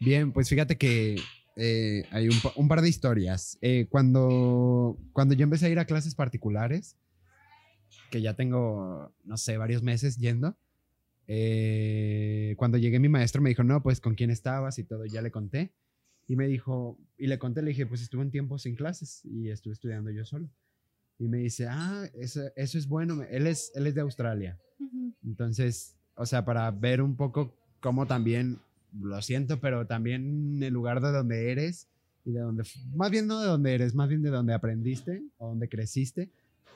Bien, pues fíjate que eh, hay un, pa- un par de historias. Eh, cuando, cuando yo empecé a ir a clases particulares, que ya tengo, no sé, varios meses yendo, eh, cuando llegué mi maestro me dijo, no, pues con quién estabas y todo, ya le conté. Y me dijo, y le conté, le dije, pues estuve un tiempo sin clases y estuve estudiando yo solo. Y me dice, ah, eso, eso es bueno. Él es, él es de Australia. Ujú. Entonces, o sea, para ver un poco cómo también, lo siento, pero también el lugar de donde eres y de donde, más bien no de donde eres, más bien de donde aprendiste o donde creciste,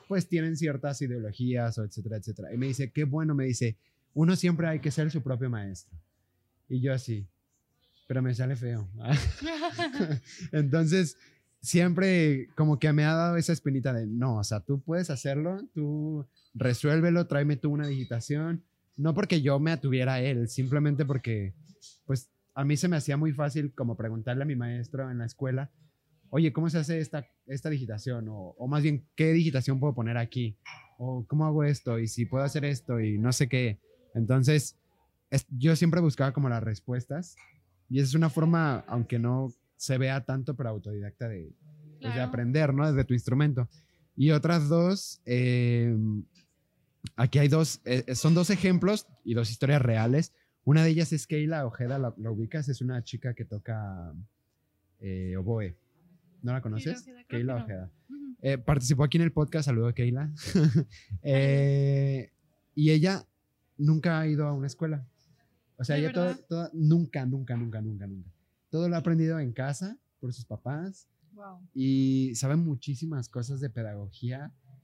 pues tienen ciertas ideologías o etcétera, etcétera. Y me dice, qué bueno, me dice, uno siempre hay que ser su propio maestro. Y yo así, pero me sale feo. Entonces, siempre como que me ha dado esa espinita de, no, o sea, tú puedes hacerlo, tú resuélvelo, tráeme tú una digitación. No porque yo me atuviera a él, simplemente porque, pues, a mí se me hacía muy fácil como preguntarle a mi maestro en la escuela, oye, ¿cómo se hace esta, esta digitación? O, o más bien, ¿qué digitación puedo poner aquí? O ¿cómo hago esto? Y si puedo hacer esto y no sé qué. Entonces, es- yo siempre buscaba como las respuestas y esa es una forma, aunque no se vea tanto, pero autodidacta de, pues, de Claro. aprender, ¿no? Desde tu instrumento. Y otras dos, eh, aquí hay dos, eh, son dos ejemplos y dos historias reales. Una de ellas es Keila Ojeda, ¿la, la ubicas? Es una chica que toca eh, oboe. ¿No la conoces? Ojeda, Keila que no. Ojeda. Ujú. Eh, participó aquí en el podcast, saludo a Keila. Eh, y ella nunca ha ido a una escuela. O sea, ¿De ella todo, todo- nunca, nunca, nunca, nunca, nunca. Todo lo ha aprendido en casa por sus papás Wow. y sabe muchísimas cosas de pedagogía que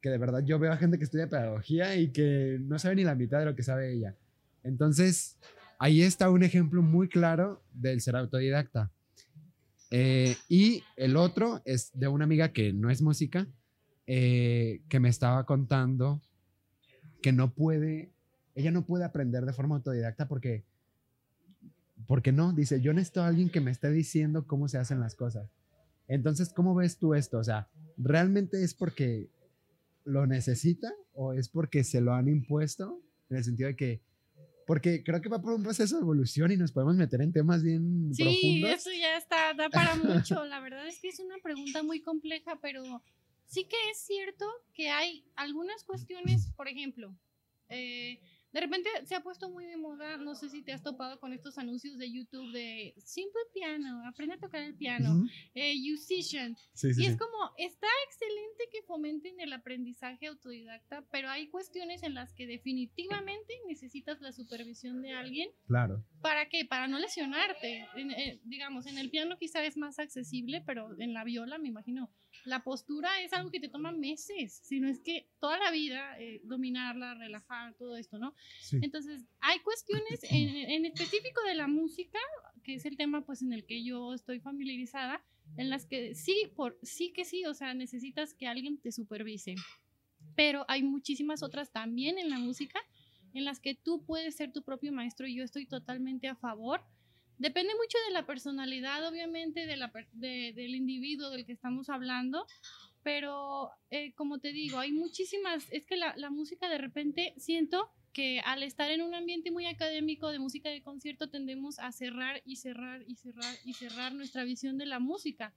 que de verdad yo veo a gente que estudia pedagogía y que no sabe ni la mitad de lo que sabe ella. Entonces, ahí está un ejemplo muy claro del ser autodidacta. Eh, y el otro es de una amiga que no es música, eh, que me estaba contando que no puede, ella no puede aprender de forma autodidacta porque, porque no, dice, yo necesito a alguien que me esté diciendo cómo se hacen las cosas. Entonces, ¿cómo ves tú esto? O sea, ¿realmente es porque lo necesita o es porque se lo han impuesto? En el sentido de que porque creo que va por un proceso de evolución y nos podemos meter en temas bien sí, profundos. Sí, eso ya está, da para mucho. La verdad es que es una pregunta muy compleja, pero sí que es cierto que hay algunas cuestiones, por ejemplo, eh, de repente se ha puesto muy de moda, no sé si te has topado con estos anuncios de YouTube de simple piano, aprende a tocar el piano, eh, musician. y es como, está excelente que fomenten el aprendizaje autodidacta, pero hay cuestiones en las que definitivamente necesitas la supervisión de alguien. Claro. ¿Para qué? Para no lesionarte. Eh, digamos, en el piano quizá es más accesible, pero en la viola me imagino la postura es algo que te toma meses, sino es que toda la vida eh, dominarla, relajar, todo esto, ¿no? Entonces, hay cuestiones en, en, específico de la música, que es el tema pues en el que yo estoy familiarizada, en las que sí, por, sí que sí, o sea, necesitas que alguien te supervise. Pero hay muchísimas otras también en la música en las que tú puedes ser tu propio maestro y yo estoy totalmente a favor Depende mucho de la personalidad, obviamente, de la, del individuo del que estamos hablando, pero eh, como te digo, hay muchísimas, es que la, música de repente siento que al estar en un ambiente muy académico de música de concierto tendemos a cerrar y cerrar y cerrar y cerrar nuestra visión de la música.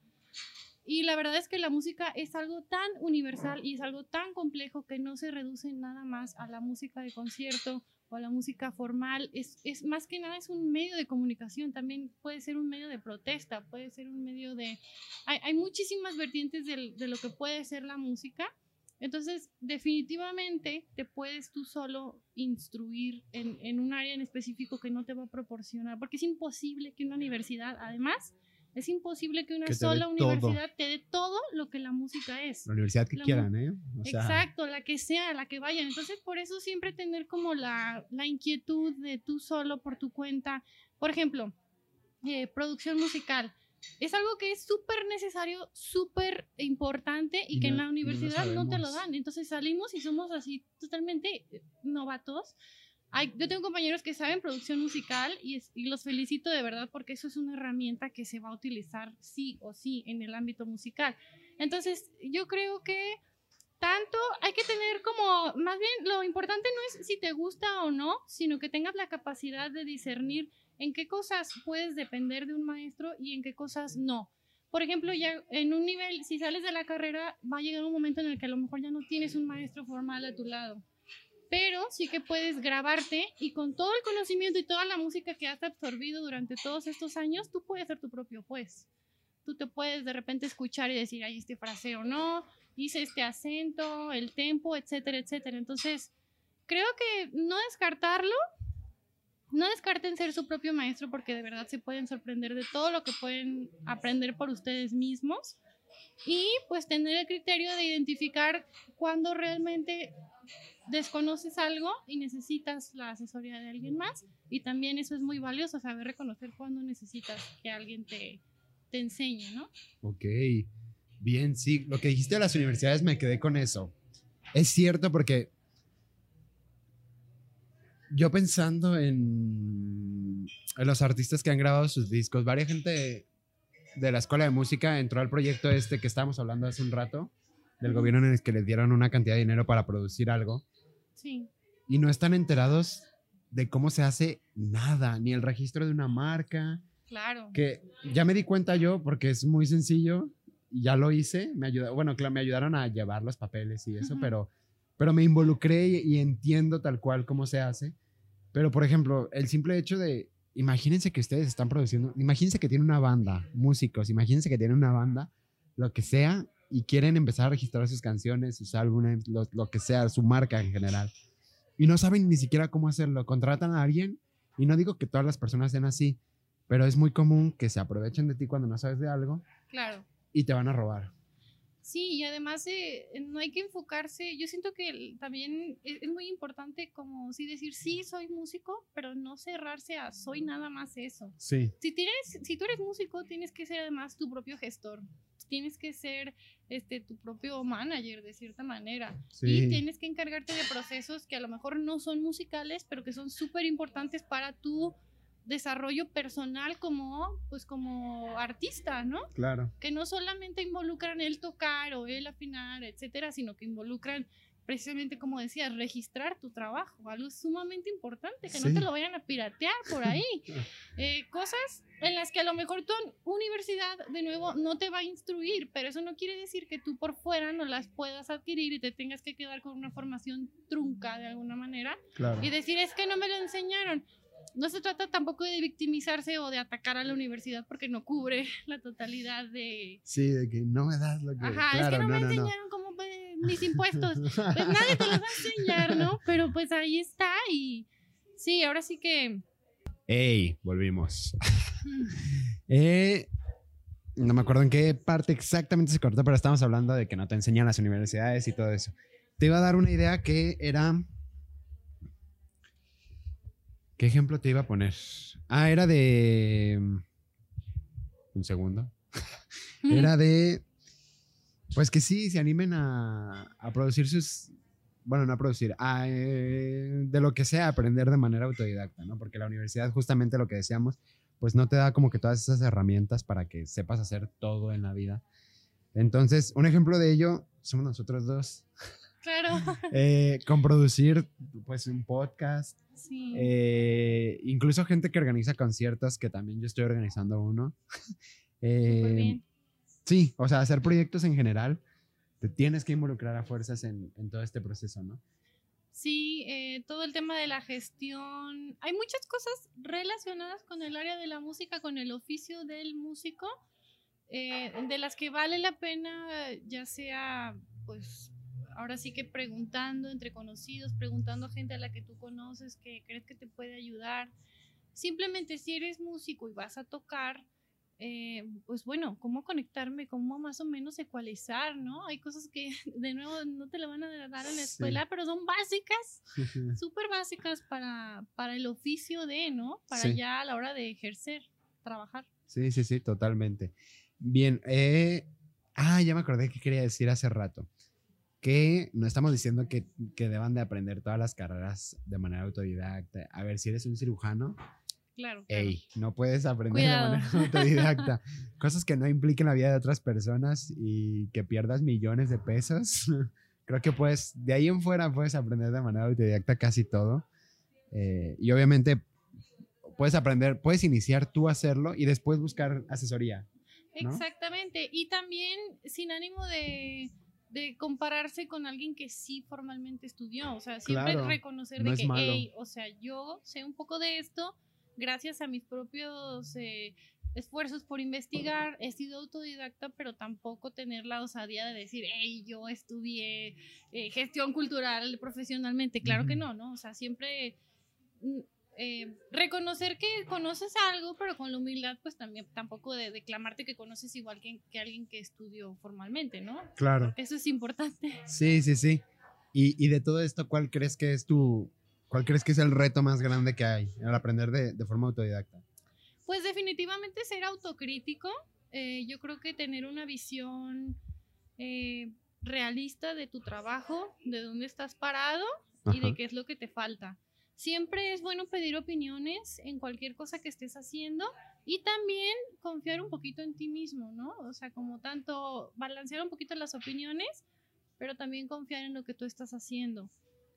Y la verdad es que la música es algo tan universal y es algo tan complejo que no se reduce nada más a la música de concierto o la música formal, es, es, más que nada es un medio de comunicación, también puede ser un medio de protesta, puede ser un medio de... Hay, hay muchísimas vertientes de, de, lo que puede ser la música, entonces definitivamente te puedes tú solo instruir en, en un área en específico que no te va a proporcionar, porque es imposible que una universidad, además, es imposible que una sola universidad te dé todo lo que la música es. La universidad que quieran, ¿eh? Exacto, la que sea, la que vayan. Entonces, por eso siempre tener como la, la inquietud de tú solo por tu cuenta. Por ejemplo, eh, producción musical. Es algo que es súper necesario, súper importante y, que en la universidad no, no te lo dan. Entonces salimos y somos así totalmente novatos yo tengo compañeros que saben producción musical y, los felicito de verdad porque eso es una herramienta que se va a utilizar sí o sí en el ámbito musical. Entonces, yo creo que tanto hay que tener como, más bien, lo importante no es si te gusta o no, sino que tengas la capacidad de discernir en qué cosas puedes depender de un maestro y en qué cosas no. Por ejemplo, ya en un nivel, si sales de la carrera, va a llegar un momento en el que a lo mejor ya no tienes un maestro formal a tu lado pero sí que puedes grabarte y con todo el conocimiento y toda la música que has absorbido durante todos estos años, tú puedes ser tu propio juez. Tú te puedes de repente escuchar y decir, ay, este fraseo no, hice este acento, el tempo, etcétera, etcétera. Entonces, creo que no descartarlo, no descarten ser su propio maestro porque de verdad se pueden sorprender de todo lo que pueden aprender por ustedes mismos y pues tener el criterio de identificar cuándo realmente desconoces algo y necesitas la asesoría de alguien más. Y también eso es muy valioso, saber reconocer cuando necesitas que alguien te, te enseñe, ¿no? Ok, bien, sí, lo que dijiste de las universidades me quedé con eso. Es cierto porque yo pensando en, en los artistas que han grabado sus discos, varias gente de la escuela de música entró al proyecto este que estábamos hablando hace un rato, del gobierno en el que les dieron una cantidad de dinero para producir algo. Y no están enterados de cómo se hace nada, ni el registro de una marca. Claro. Que ya me di cuenta yo porque es muy sencillo y ya lo hice. Me ayudó, bueno, claro, me ayudaron a llevar los papeles y eso, pero, pero me involucré y, entiendo tal cual cómo se hace. Pero, por ejemplo, el simple hecho de, imagínense que ustedes están produciendo, imagínense que tienen una banda, músicos, imagínense que tienen una banda, lo que sea, y quieren empezar a registrar sus canciones, sus álbumes, lo, lo, que sea, su marca en general. Y no saben ni siquiera cómo hacerlo. Contratan a alguien y no digo que todas las personas sean así, pero es muy común que se aprovechen de ti cuando no sabes de algo. Claro. Y te van a robar. Sí, y además eh, no hay que enfocarse, yo siento que también es, es muy importante como sí decir, sí, soy músico, pero no cerrarse a soy nada más eso. Sí. Si, tienes, si tú eres músico, tienes que ser además tu propio gestor, tienes que ser este, tu propio manager de cierta manera. Y tienes que encargarte de procesos que a lo mejor no son musicales, pero que son súper importantes para tu desarrollo personal como, pues, como artista, ¿no? Claro. que no solamente involucran el tocar o el afinar, etcétera, sino que involucran precisamente, como decías, registrar tu trabajo, algo sumamente importante, que no Sí. te lo vayan a piratear por ahí. Eh, cosas en las que a lo mejor tu universidad, de nuevo, no te va a instruir, pero eso no quiere decir que tú por fuera no las puedas adquirir y te tengas que quedar con una formación trunca de alguna manera Claro. y decir, es que no me lo enseñaron. No se trata tampoco de victimizarse o de atacar a la universidad porque no cubre la totalidad de... Sí, de que no me das lo que. Ajá, es claro, que no, me no, no. enseñaron cómo pues, mis impuestos. Pues nadie te los va a enseñar, ¿no? Pero pues ahí está y sí, ahora sí que... ¡Ey! Volvimos. Eh, no me acuerdo en qué parte exactamente se cortó, pero estamos hablando de que no te enseñan las universidades y todo eso. Te iba a dar una idea que era. ¿Qué ejemplo te iba a poner? Ah, era de. Un segundo. Era de. Pues que sí, se animen a, a producir sus. Bueno, no a producir, a, eh, de lo que sea, aprender de manera autodidacta, ¿no? Porque la universidad, justamente lo que decíamos, pues no te da como que todas esas herramientas para que sepas hacer todo en la vida. Entonces, un ejemplo de ello somos nosotros dos. Claro, Eh, con producir, pues, un podcast. sí. eh, incluso gente que organiza conciertos, que también yo estoy organizando uno. Eh, bien. Sí, o sea, hacer proyectos en general, te tienes que involucrar a fuerzas en, todo este proceso, ¿no? Sí, eh, todo el tema de la gestión. Hay muchas cosas relacionadas con el área de la música, con el oficio del músico, eh, de las que vale la pena, ya sea, pues, ahora sí que preguntando entre conocidos, preguntando a gente a la que tú conoces, que crees que te puede ayudar. Simplemente si eres músico y vas a tocar, eh, pues bueno, cómo conectarme, cómo más o menos ecualizar, ¿no? Hay cosas que de nuevo no te lo van a dar en la Sí. escuela, pero son básicas, súper básicas para, para el oficio de, ¿no? Para Sí. ya a la hora de ejercer, trabajar. Sí, sí, sí, totalmente. Bien, eh, ah, ya me acordé que quería decir hace rato. Que no estamos diciendo que, que deban de aprender todas las carreras de manera autodidacta. A ver, si eres un cirujano, Claro. claro. ey, no puedes aprender Cuidado. de manera autodidacta. Cosas que no impliquen la vida de otras personas y que pierdas millones de pesos. Creo que puedes, de ahí en fuera puedes aprender de manera autodidacta casi todo. Eh, y obviamente puedes aprender, puedes iniciar tú a hacerlo y después buscar asesoría. ¿no? Exactamente. Y también sin ánimo de, de compararse con alguien que sí formalmente estudió. O sea, siempre Claro, reconocer no de que, malo. "Ey, o sea, yo sé un poco de esto gracias a mis propios eh, esfuerzos por investigar. He sido autodidacta, pero tampoco tener la osadía de decir, hey, yo estudié eh, gestión cultural profesionalmente. Claro que no, ¿no? O sea, siempre mm, eh, reconocer que conoces algo, pero con la humildad, pues también tampoco de declamarte que conoces igual que, que alguien que estudió formalmente, ¿no? Claro. Eso es importante. Sí, sí, sí. Y, y de todo esto, ¿cuál crees que es tu, cuál crees que es el reto más grande que hay al aprender de, de forma autodidacta? Pues definitivamente ser autocrítico. eh, yo creo que tener una visión eh, realista de tu trabajo, de dónde estás parado y de Ajá. qué es lo que te falta. Siempre es bueno pedir opiniones en cualquier cosa que estés haciendo y también confiar un poquito en ti mismo, ¿no? O sea, como tanto balancear un poquito las opiniones, pero también confiar en lo que tú estás haciendo.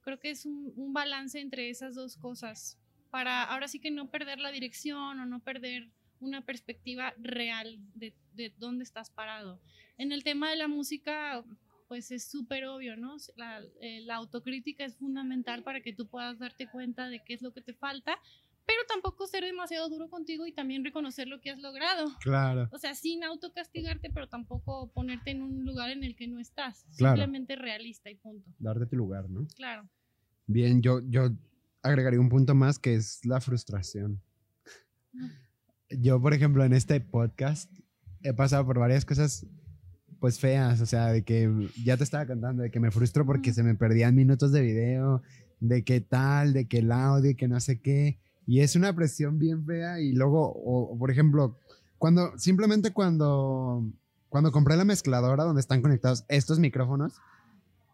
Creo que es un, un balance entre esas dos cosas para ahora sí que no perder la dirección o no perder una perspectiva real de, de dónde estás parado. En el tema de la música, pues es súper obvio, ¿no? La, eh, la autocrítica es fundamental para que tú puedas darte cuenta de qué es lo que te falta, pero tampoco ser demasiado duro contigo y también reconocer lo que has logrado. Claro. O sea, sin autocastigarte, pero tampoco ponerte en un lugar en el que no estás. Claro. Simplemente realista y punto. Darte tu lugar, ¿no? Claro. Bien, yo, yo agregaría un punto más que es la frustración. Yo, por ejemplo, en este podcast he pasado por varias cosas pues feas, o sea, de que ya te estaba contando, de que me frustro porque se me perdían minutos de video, de que tal, de que el audio, que no sé qué. Y es una presión bien fea y luego, o, por ejemplo, cuando, simplemente cuando, cuando compré la mezcladora donde están conectados estos micrófonos,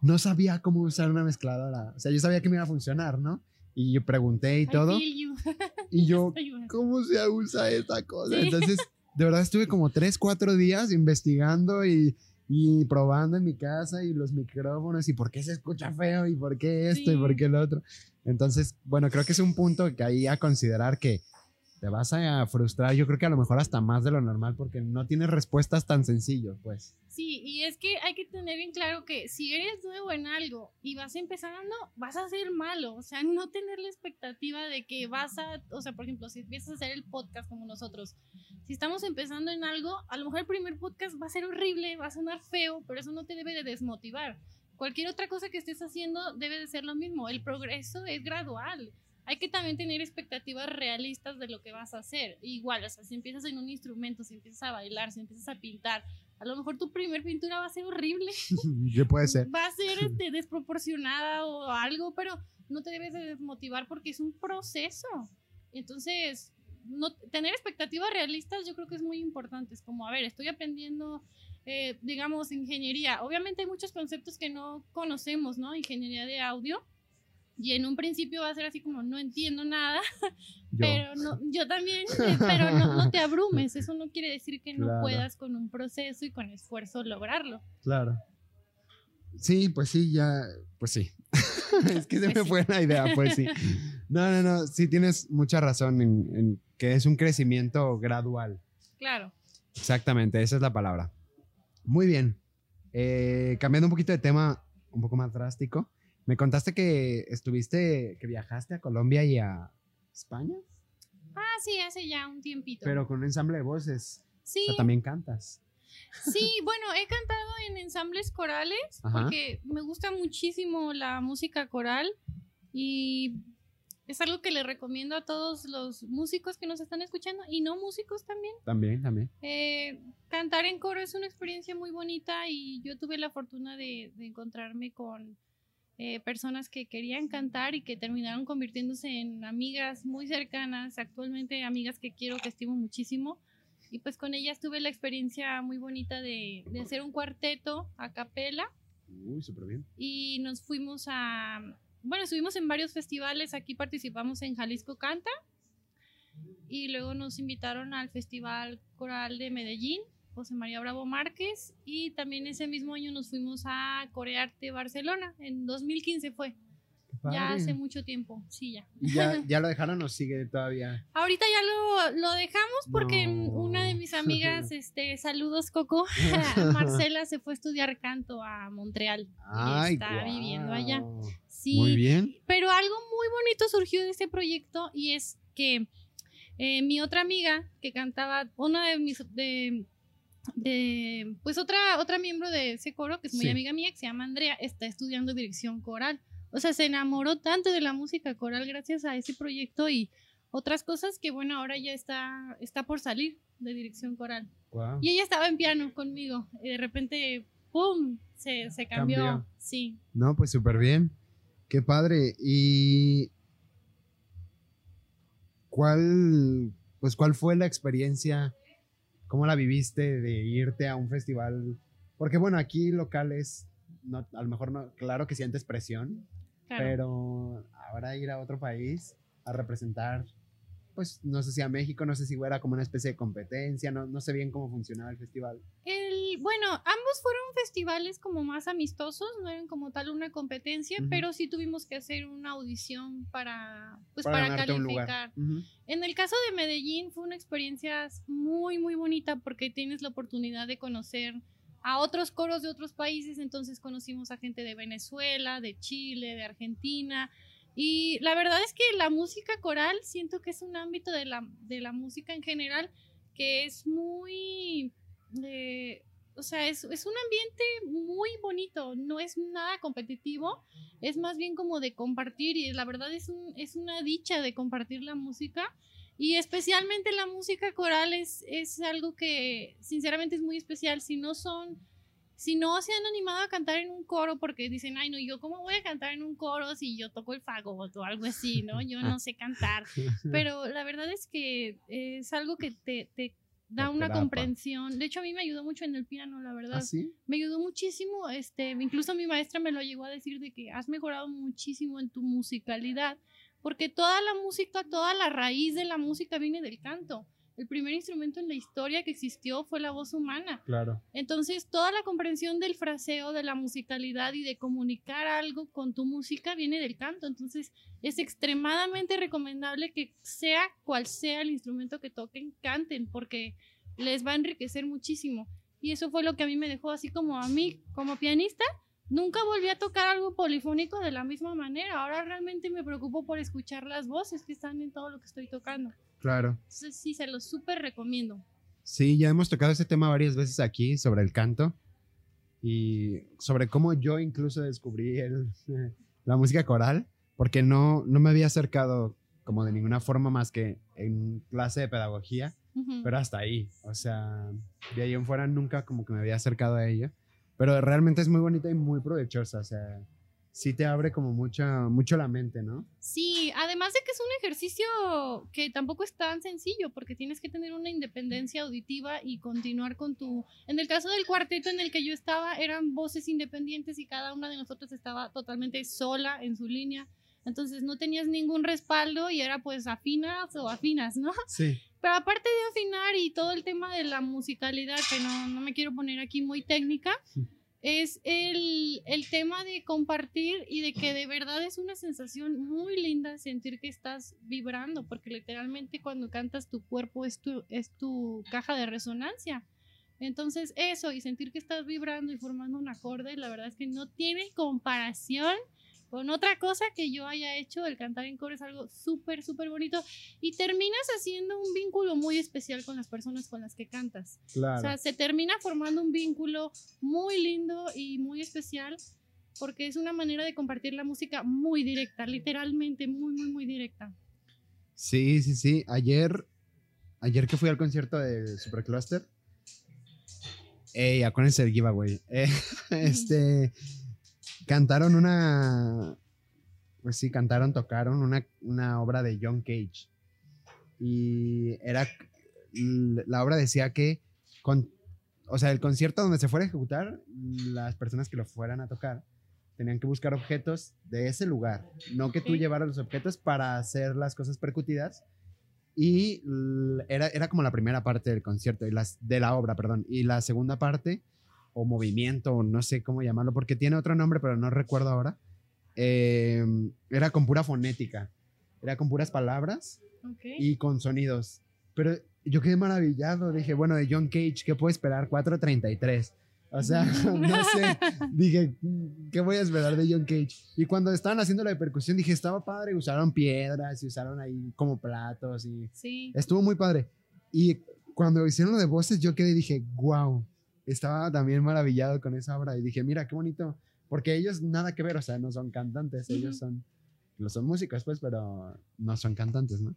no sabía cómo usar una mezcladora. O sea, yo sabía que me iba a funcionar, ¿no? Y yo pregunté y todo. Y yo, ¿cómo se usa esta cosa? Entonces, de verdad estuve como tres, cuatro días investigando y, y, probando en mi casa y los micrófonos y por qué se escucha feo y por qué esto y por qué lo otro. Entonces, bueno, creo que es un punto que ahí a considerar que te vas a frustrar, yo creo que a lo mejor hasta más de lo normal, porque no tienes respuestas tan sencillas, pues. Sí, y es que hay que tener bien claro que si eres nuevo en algo y vas empezando, vas a ser malo, o sea, no tener la expectativa de que vas a, o sea, por ejemplo, si empiezas a hacer el podcast como nosotros, si estamos empezando en algo, a lo mejor el primer podcast va a ser horrible, va a sonar feo, pero eso no te debe de desmotivar. Cualquier otra cosa que estés haciendo debe de ser lo mismo, el progreso es gradual hay que también tener expectativas realistas de lo que vas a hacer. Igual, o sea, si empiezas en un instrumento, si empiezas a bailar, si empiezas a pintar, a lo mejor tu primer pintura va a ser horrible. ¿Qué puede ser? Va a ser este, desproporcionada o algo, pero no te debes de desmotivar porque es un proceso. Entonces, no, tener expectativas realistas yo creo que es muy importante. Es como, a ver, estoy aprendiendo, eh, digamos, ingeniería. Obviamente hay muchos conceptos que no conocemos, ¿no? Ingeniería de audio y en un principio va a ser así como, no entiendo nada, pero no, yo también, eh, pero no, te abrumes, eso no quiere decir que no puedas con un proceso y con esfuerzo lograrlo. Claro. Sí, pues sí, ya, pues sí. es que se me pues fue la idea, pues sí. No, no, no, sí tienes mucha razón en, que es un crecimiento gradual. Claro. Exactamente, esa es la palabra. Muy bien. Eh, cambiando un poquito de tema, un poco más drástico. Me contaste que estuviste, que viajaste a Colombia y a España. Ah, sí, hace ya un tiempito. Pero con un ensamble de voces. Sí. O sea, también cantas. Sí, bueno, he cantado en ensambles corales porque me gusta muchísimo la música coral y es algo que le recomiendo a todos los músicos que nos están escuchando y no músicos también. También, también. Eh, cantar en coro es una experiencia muy bonita y yo tuve la fortuna de encontrarme con eh, personas que querían cantar y que terminaron convirtiéndose en amigas muy cercanas, actualmente amigas que quiero, que estimo muchísimo. Y pues con ellas tuve la experiencia muy bonita de, de hacer un cuarteto a capela. Uy, súper bien. Y nos fuimos a, bueno, estuvimos en varios festivales, aquí participamos en Jalisco Canta y luego nos invitaron al Festival Coral de Medellín José María Bravo Márquez y también ese mismo año nos fuimos a Corearte Barcelona, en 2015 fue. Ya hace mucho tiempo, sí, ya. ya. ¿Ya lo dejaron o sigue todavía? Ahorita ya lo, lo dejamos porque una de mis amigas, este, saludos Coco, Marcela se fue a estudiar canto a Montreal y está viviendo allá. Sí, muy bien. Pero algo muy bonito surgió de ese proyecto y es que eh, mi otra amiga que cantaba, una de mis, de, de, pues otra, otra miembro de ese coro, que es muy amiga mía, que se llama Andrea, está estudiando dirección coral. O sea, se enamoró tanto de la música coral gracias a ese proyecto y otras cosas que, bueno, ahora ya está, está por salir de dirección coral. Y ella estaba en piano conmigo y de repente, ¡pum! Se, se cambió. Sí. No, pues súper bien. Qué padre. ¿Y cuál, pues, cuál fue la experiencia ¿Cómo la viviste de irte a un festival? Porque bueno, aquí locales, no, a lo mejor no, claro que sientes presión, pero ahora ir a otro país a representar, pues no sé si a México, no sé si era como una especie de competencia, no, no sé bien cómo funcionaba el festival. Bueno, ambos fueron festivales como más amistosos, no eran como tal una competencia, pero sí tuvimos que hacer una audición para, pues, para, calificar. En el caso de Medellín fue una experiencia muy, muy bonita porque tienes la oportunidad de conocer a otros coros de otros países, entonces conocimos a gente de Venezuela, de Chile, de Argentina, y la verdad es que la música coral siento que es un ámbito de la, de la música en general que es muy... Eh, o sea, es, es, un ambiente muy bonito, no es nada competitivo, es más bien como de compartir y la verdad es, un, es una dicha de compartir la música y especialmente la música coral es, es algo que sinceramente es muy especial, si no son si no se han animado a cantar en un coro porque dicen, ay, no, yo cómo voy a cantar en un coro si yo toco el fagot o algo así, ¿no? Yo no sé cantar. Pero la verdad es que es algo que te, te da una comprensión. De hecho, a mí me ayudó mucho en el piano, la verdad. ¿Ah, sí? Me ayudó muchísimo, este, incluso mi maestra me lo llegó a decir de que has mejorado muchísimo en tu musicalidad, porque toda la música, toda la raíz de la música viene del canto. El primer instrumento en la historia que existió fue la voz humana. Claro. Entonces, toda la comprensión del fraseo, de la musicalidad y de comunicar algo con tu música viene del canto. Entonces, es extremadamente recomendable que sea cual sea el instrumento que toquen, canten, porque les va a enriquecer muchísimo. Y eso fue lo que a mí me dejó así como a mí, como pianista. Nunca volví a tocar algo polifónico de la misma manera. Ahora realmente me preocupo por escuchar las voces que están en todo lo que estoy tocando. Claro. Entonces, sí, se los súper recomiendo. Sí, ya hemos tocado ese tema varias veces aquí sobre el canto y sobre cómo yo incluso descubrí el- la música coral, porque no, no me había acercado como de ninguna forma más que en clase de pedagogía, Ujú. pero hasta ahí, o sea, de ahí en fuera nunca como que me había acercado a ella, pero realmente es muy bonita y muy provechosa, o sea, sí te abre como mucha, mucho la mente, ¿no? Sí, además de que es un ejercicio que tampoco es tan sencillo porque tienes que tener una independencia auditiva y continuar con tu... En el caso del cuarteto en el que yo estaba eran voces independientes y cada una de nosotros estaba totalmente sola en su línea. Entonces no tenías ningún respaldo y era pues afinas o afinas, ¿no? Sí. Pero aparte de afinar y todo el tema de la musicalidad, que no, no me quiero poner aquí muy técnica, es el, el tema de compartir y de que de verdad es una sensación muy linda sentir que estás vibrando, porque literalmente cuando cantas tu cuerpo es tu, es tu caja de resonancia. Entonces eso y sentir que estás vibrando y formando un acorde, la verdad es que no tiene comparación con otra cosa que yo haya hecho. El cantar en coro es algo súper, súper bonito y terminas haciendo un vínculo muy especial con las personas con las que cantas. Claro. O sea, se termina formando un vínculo muy lindo y muy especial porque es una manera de compartir la música muy directa, literalmente muy, muy, muy directa. Sí, sí, sí. Ayer, ayer que fui al concierto de Supercluster. Ey, acuérdense del giveaway. Eh, este. Cantaron una. Pues sí, cantaron, tocaron una, una obra de John Cage. Y era. La obra decía que. Con, o sea, el concierto donde se fuera a ejecutar, las personas que lo fueran a tocar tenían que buscar objetos de ese lugar. No que tú llevaras los objetos para hacer las cosas percutidas. Y era, era como la primera parte del concierto, y las, de la obra, perdón. Y la segunda parte, o movimiento, o no sé cómo llamarlo, porque tiene otro nombre, pero no recuerdo ahora. eh, era con pura fonética. Era con puras palabras y con sonidos. Pero yo quedé maravillado. Dije, bueno, de John Cage, ¿qué puedo esperar? 4.33. O sea, no sé. Dije, ¿qué voy a esperar de John Cage? Y cuando estaban haciendo la percusión, dije, estaba padre. Usaron piedras y usaron ahí como platos y Sí. estuvo muy padre. Y cuando hicieron lo de voces, yo quedé y dije, wow. Estaba también maravillado con esa obra y dije, mira, qué bonito. Porque ellos nada que ver, o sea, no son cantantes, ellos son, no son músicos, pues, pero no son cantantes, ¿no?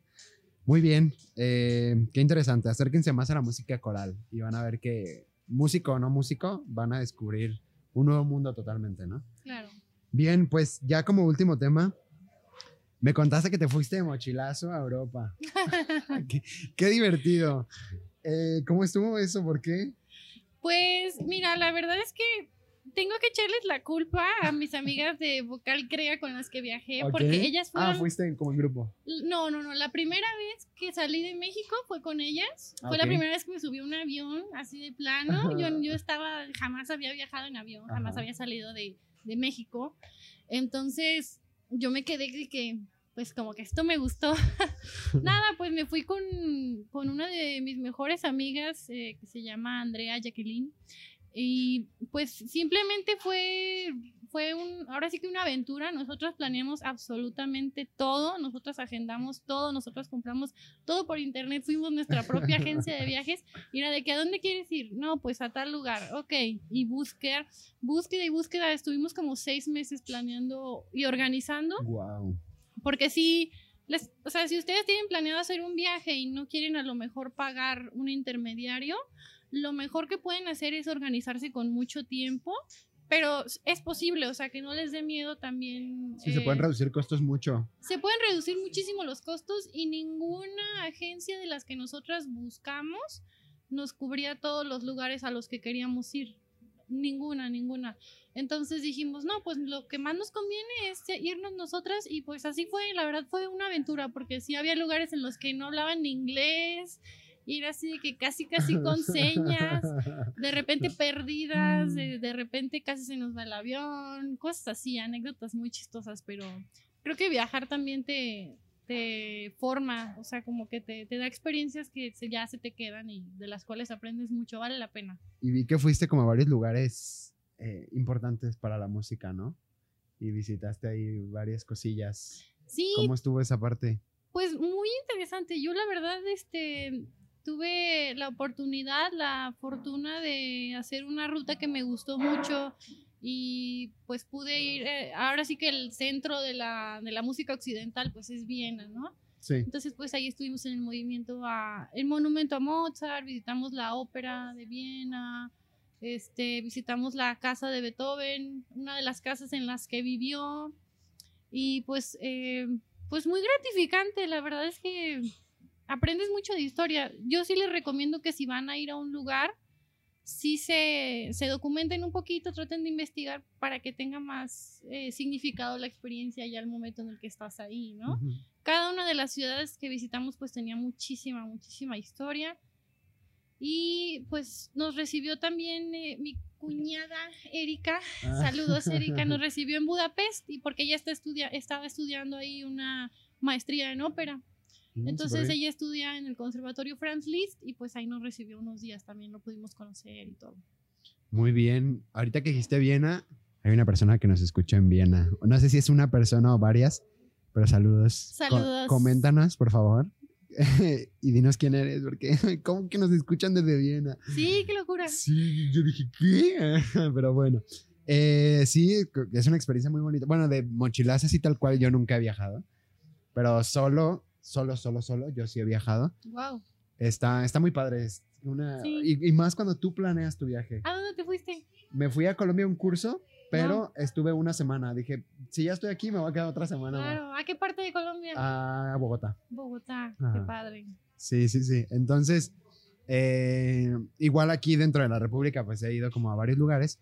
Muy bien, eh, qué interesante. Acérquense más a la música coral y van a ver que músico o no músico van a descubrir un nuevo mundo totalmente, ¿no? Claro. Bien, pues ya como último tema, me contaste que te fuiste de mochilazo a Europa. qué, qué divertido. Eh, ¿Cómo estuvo eso? ¿Por qué? Pues mira, la verdad es que tengo que echarles la culpa a mis amigas de Vocal Crea con las que viajé, porque ellas fueron... Ah, fuiste como en grupo. No, no, no. La primera vez que salí de México fue con ellas. Fue Ok. la primera vez que me subí a un avión así de plano. Yo, yo estaba, jamás había viajado en avión, jamás Ajá. había salido de, de México. Entonces yo me quedé de que, pues como que esto me gustó. Nada, pues me fui con, con una de mis mejores amigas eh, que se llama Andrea Jacqueline. Y pues simplemente fue, fue un, ahora sí que una aventura. Nosotros planeamos absolutamente todo, nosotros agendamos todo, nosotros compramos todo por internet, fuimos nuestra propia agencia de viajes. Y era de que, ¿a dónde quieres ir? No, pues a tal lugar, ok. Y búsqueda, búsqueda y búsqueda. Estuvimos como seis meses planeando y organizando Wow. Porque sí, les, o sea, si ustedes tienen planeado hacer un viaje y no quieren a lo mejor pagar un intermediario, lo mejor que pueden hacer es organizarse con mucho tiempo, pero es posible, o sea, que no les dé miedo también. Sí, se pueden eh, reducir costos mucho. se pueden reducir muchísimo los costos y ninguna agencia de las que nosotras buscamos nos cubría todos los lugares a los que queríamos ir. Ninguna, ninguna. Entonces dijimos, no, pues lo que más nos conviene es irnos nosotras y pues así fue, la verdad fue una aventura porque sí había lugares en los que no hablaban inglés, y era así de que casi, casi con señas, de repente perdidas, de, de repente casi se nos va el avión, cosas así, anécdotas muy chistosas, pero creo que viajar también te, te forma, o sea, como que te, te da experiencias que se- ya se te quedan y de las cuales aprendes mucho, vale la pena. Y vi que fuiste como a varios lugares eh, importantes para la música, ¿no? Y visitaste ahí varias cosillas. Sí, ¿Cómo estuvo esa parte? Pues muy interesante. Yo la verdad, este, tuve la oportunidad, la fortuna de hacer una ruta que me gustó mucho y pues pude ir, eh, ahora sí que el centro de la, de la música occidental pues es Viena, ¿no? Sí. Entonces pues ahí estuvimos en el movimiento a, el monumento a Mozart, visitamos la ópera de Viena, este, visitamos la casa de Beethoven, una de las casas en las que vivió y pues, eh, pues muy gratificante, la verdad es que aprendes mucho de historia. Yo sí les recomiendo que si van a ir a un lugar, sí se, se documenten un poquito, traten de investigar para que tenga más eh, significado la experiencia ya al momento en el que estás ahí, ¿no? Cada una de las ciudades que visitamos pues tenía muchísima, muchísima historia. Y pues nos recibió también eh, mi cuñada Erika. Ah. Saludos Erika, nos recibió en Budapest y porque ella está estudia estaba estudiando ahí una maestría en ópera. Mm, Entonces ella estudia en el Conservatorio Franz Liszt y pues ahí nos recibió unos días también, lo pudimos conocer y todo. Muy bien. Ahorita que dijiste Viena, hay una persona que nos escucha en Viena. No sé si es una persona o varias, pero saludos. Co- Saludos. coméntanos, por favor. y dinos quién eres, porque ¿cómo que nos escuchan desde Viena? Sí, qué locura. Sí, yo dije, ¿qué? Pero bueno. Eh, sí, es una experiencia muy bonita. Bueno, de mochilazo así tal cual yo nunca he viajado. Pero solo, solo, solo, solo, yo sí he viajado. Wow. Está, está muy padre. Es una, Sí. y, y más cuando tú planeas tu viaje. ¿A dónde te fuiste? Me fui a Colombia a un curso, pero estuve una semana. Dije, si ya estoy aquí, me voy a quedar otra semana más. Claro, ¿a qué parte de Colombia? A Bogotá. Bogotá, qué Ajá. padre. Sí, sí, sí. Entonces, eh, igual aquí dentro de la República, pues he ido como a varios lugares.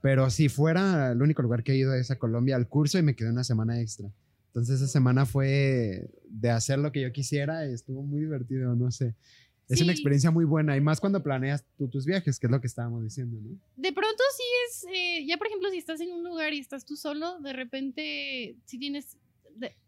Pero si fuera, el único lugar que he ido es a Colombia al curso y me quedé una semana extra. Entonces esa semana fue de hacer lo que yo quisiera y estuvo muy divertido, no sé. Es una Sí. experiencia muy buena y más cuando planeas tú tus viajes, que es lo que estábamos diciendo, ¿no? De pronto sí es, eh, ya por ejemplo, si estás en un lugar y estás tú solo, de repente, si tienes,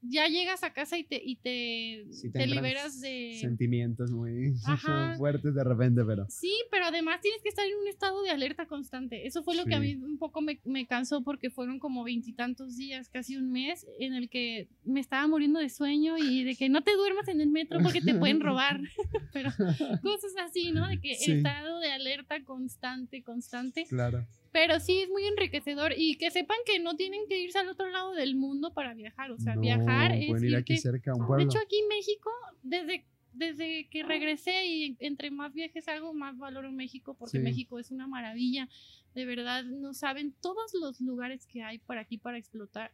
ya llegas a casa y te, y te, Sí, te liberas de... Sentimientos muy Ajá. fuertes de repente, pero... Sí, pero además tienes que estar en un estado de alerta constante. Eso fue lo que a mí un poco me, me cansó porque fueron como veintitantos días, casi un mes, en el que me estaba muriendo de sueño y de que no te duermas en el metro porque te pueden robar. pero cosas así, ¿no? De que Sí. estado de alerta constante, constante. Claro. Pero sí es muy enriquecedor y que sepan que no tienen que irse al otro lado del mundo para viajar. O sea, No, viajar es pueden ir aquí irte- cerca a un De pueblo. hecho, aquí en México, desde, desde que regresé y entre más viajes hago, más valoro México porque Sí. México es una maravilla. De verdad, no saben todos los lugares que hay para aquí para explotar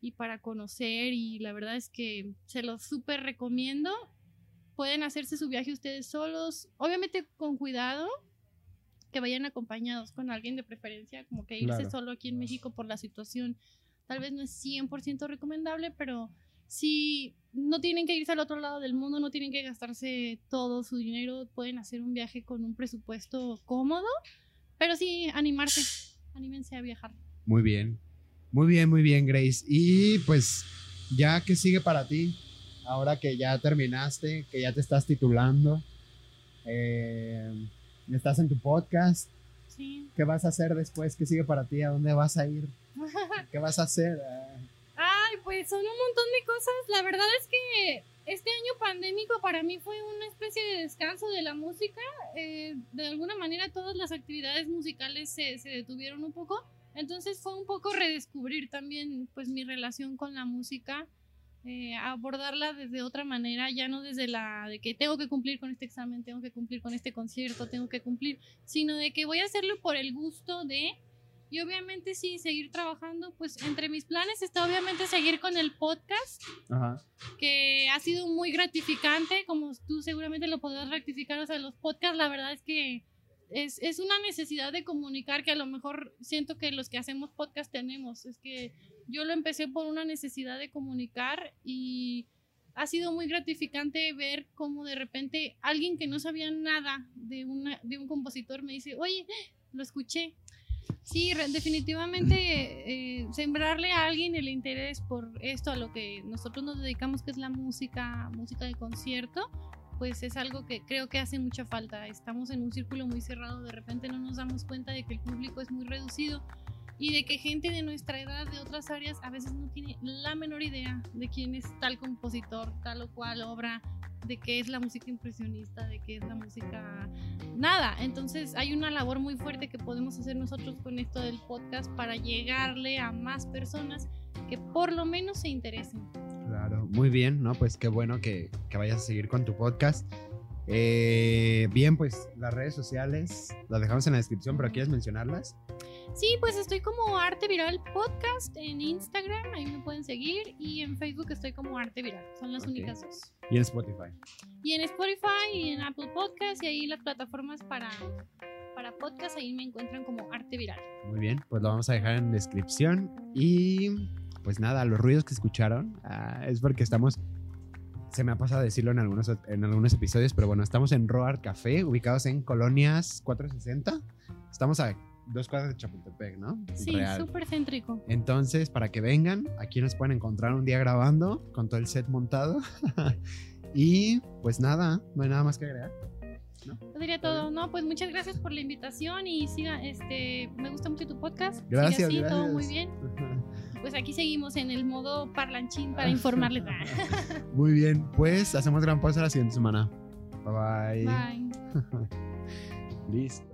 y para conocer y la verdad es que se los súper recomiendo. Pueden hacerse su viaje ustedes solos, obviamente con cuidado, que vayan acompañados con alguien de preferencia, como que irse Claro. solo aquí en México por la situación tal vez no es 100% recomendable, pero si no tienen que irse al otro lado del mundo, no tienen que gastarse todo su dinero, pueden hacer un viaje con un presupuesto cómodo, pero sí animarse, anímense a viajar. Muy bien. Muy bien, muy bien, Grace. Y pues, ya que sigue para ti, ahora que ya terminaste, que ya te estás titulando, eh, estás en tu podcast, Sí. ¿qué vas a hacer después? ¿Qué sigue para ti? ¿A dónde vas a ir? ¿Qué vas a hacer? Ay, pues son un montón de cosas. La verdad es que este año pandémico para mí fue una especie de descanso de la música. Eh, de alguna manera todas las actividades musicales se, se detuvieron un poco. Entonces fue un poco redescubrir también pues mi relación con la música. Eh, abordarla desde otra manera, ya no desde la de que tengo que cumplir con este examen, tengo que cumplir con este concierto, tengo que cumplir, sino de que voy a hacerlo por el gusto de, y obviamente sí, seguir trabajando, pues entre mis planes está obviamente seguir con el podcast, Ajá. que ha sido muy gratificante, como tú seguramente lo podrás rectificar, o sea, los podcasts la verdad es que es, es una necesidad de comunicar que a lo mejor siento que los que hacemos podcast tenemos, es que yo lo empecé por una necesidad de comunicar y ha sido muy gratificante ver cómo de repente alguien que no sabía nada de, una, de un compositor me dice, oye, lo escuché. Sí, definitivamente eh, sembrarle a alguien el interés por esto, a lo que nosotros nos dedicamos, que es la música, música de concierto, pues es algo que creo que hace mucha falta. Estamos en un círculo muy cerrado, de repente no nos damos cuenta de que el público es muy reducido y de que gente de nuestra edad, de otras áreas, a veces no tiene la menor idea de quién es tal compositor, tal o cual obra, de qué es la música impresionista, de qué es la música... Nada, entonces hay una labor muy fuerte que podemos hacer nosotros con esto del podcast para llegarle a más personas que por lo menos se interesen. Claro, muy bien, ¿no? Pues qué bueno que, que vayas a seguir con tu podcast. Eh, bien, pues las redes sociales las dejamos en la descripción, pero ¿quieres mencionarlas? Sí, pues estoy como Arte Viral Podcast en Instagram, ahí me pueden seguir, y en Facebook estoy como Arte Viral, son las únicas dos. Y en Spotify. Y en Spotify y en Apple Podcast y ahí las plataformas para, para podcast, ahí me encuentran como Arte Viral. Muy bien, pues lo vamos a dejar en descripción. Y pues nada, los ruidos que escucharon ah, es porque estamos, se me ha pasado decirlo en algunos, en algunos episodios, pero bueno, estamos en Roar Café, ubicados en Colonias 460. Estamos a dos cuadras de Chapultepec, ¿no? Sí, súper céntrico. Entonces, para que vengan, aquí nos pueden encontrar un día grabando con todo el set montado. y pues nada, no hay nada más que agregar. Eso diría todo. No, pues muchas gracias por la invitación y siga, este, me gusta mucho tu podcast. Gracias, así, todo gracias. muy bien. Pues aquí seguimos en el modo parlanchín para informarles. Muy bien, pues hacemos gran pausa la siguiente semana. Bye bye. Bye. Listo.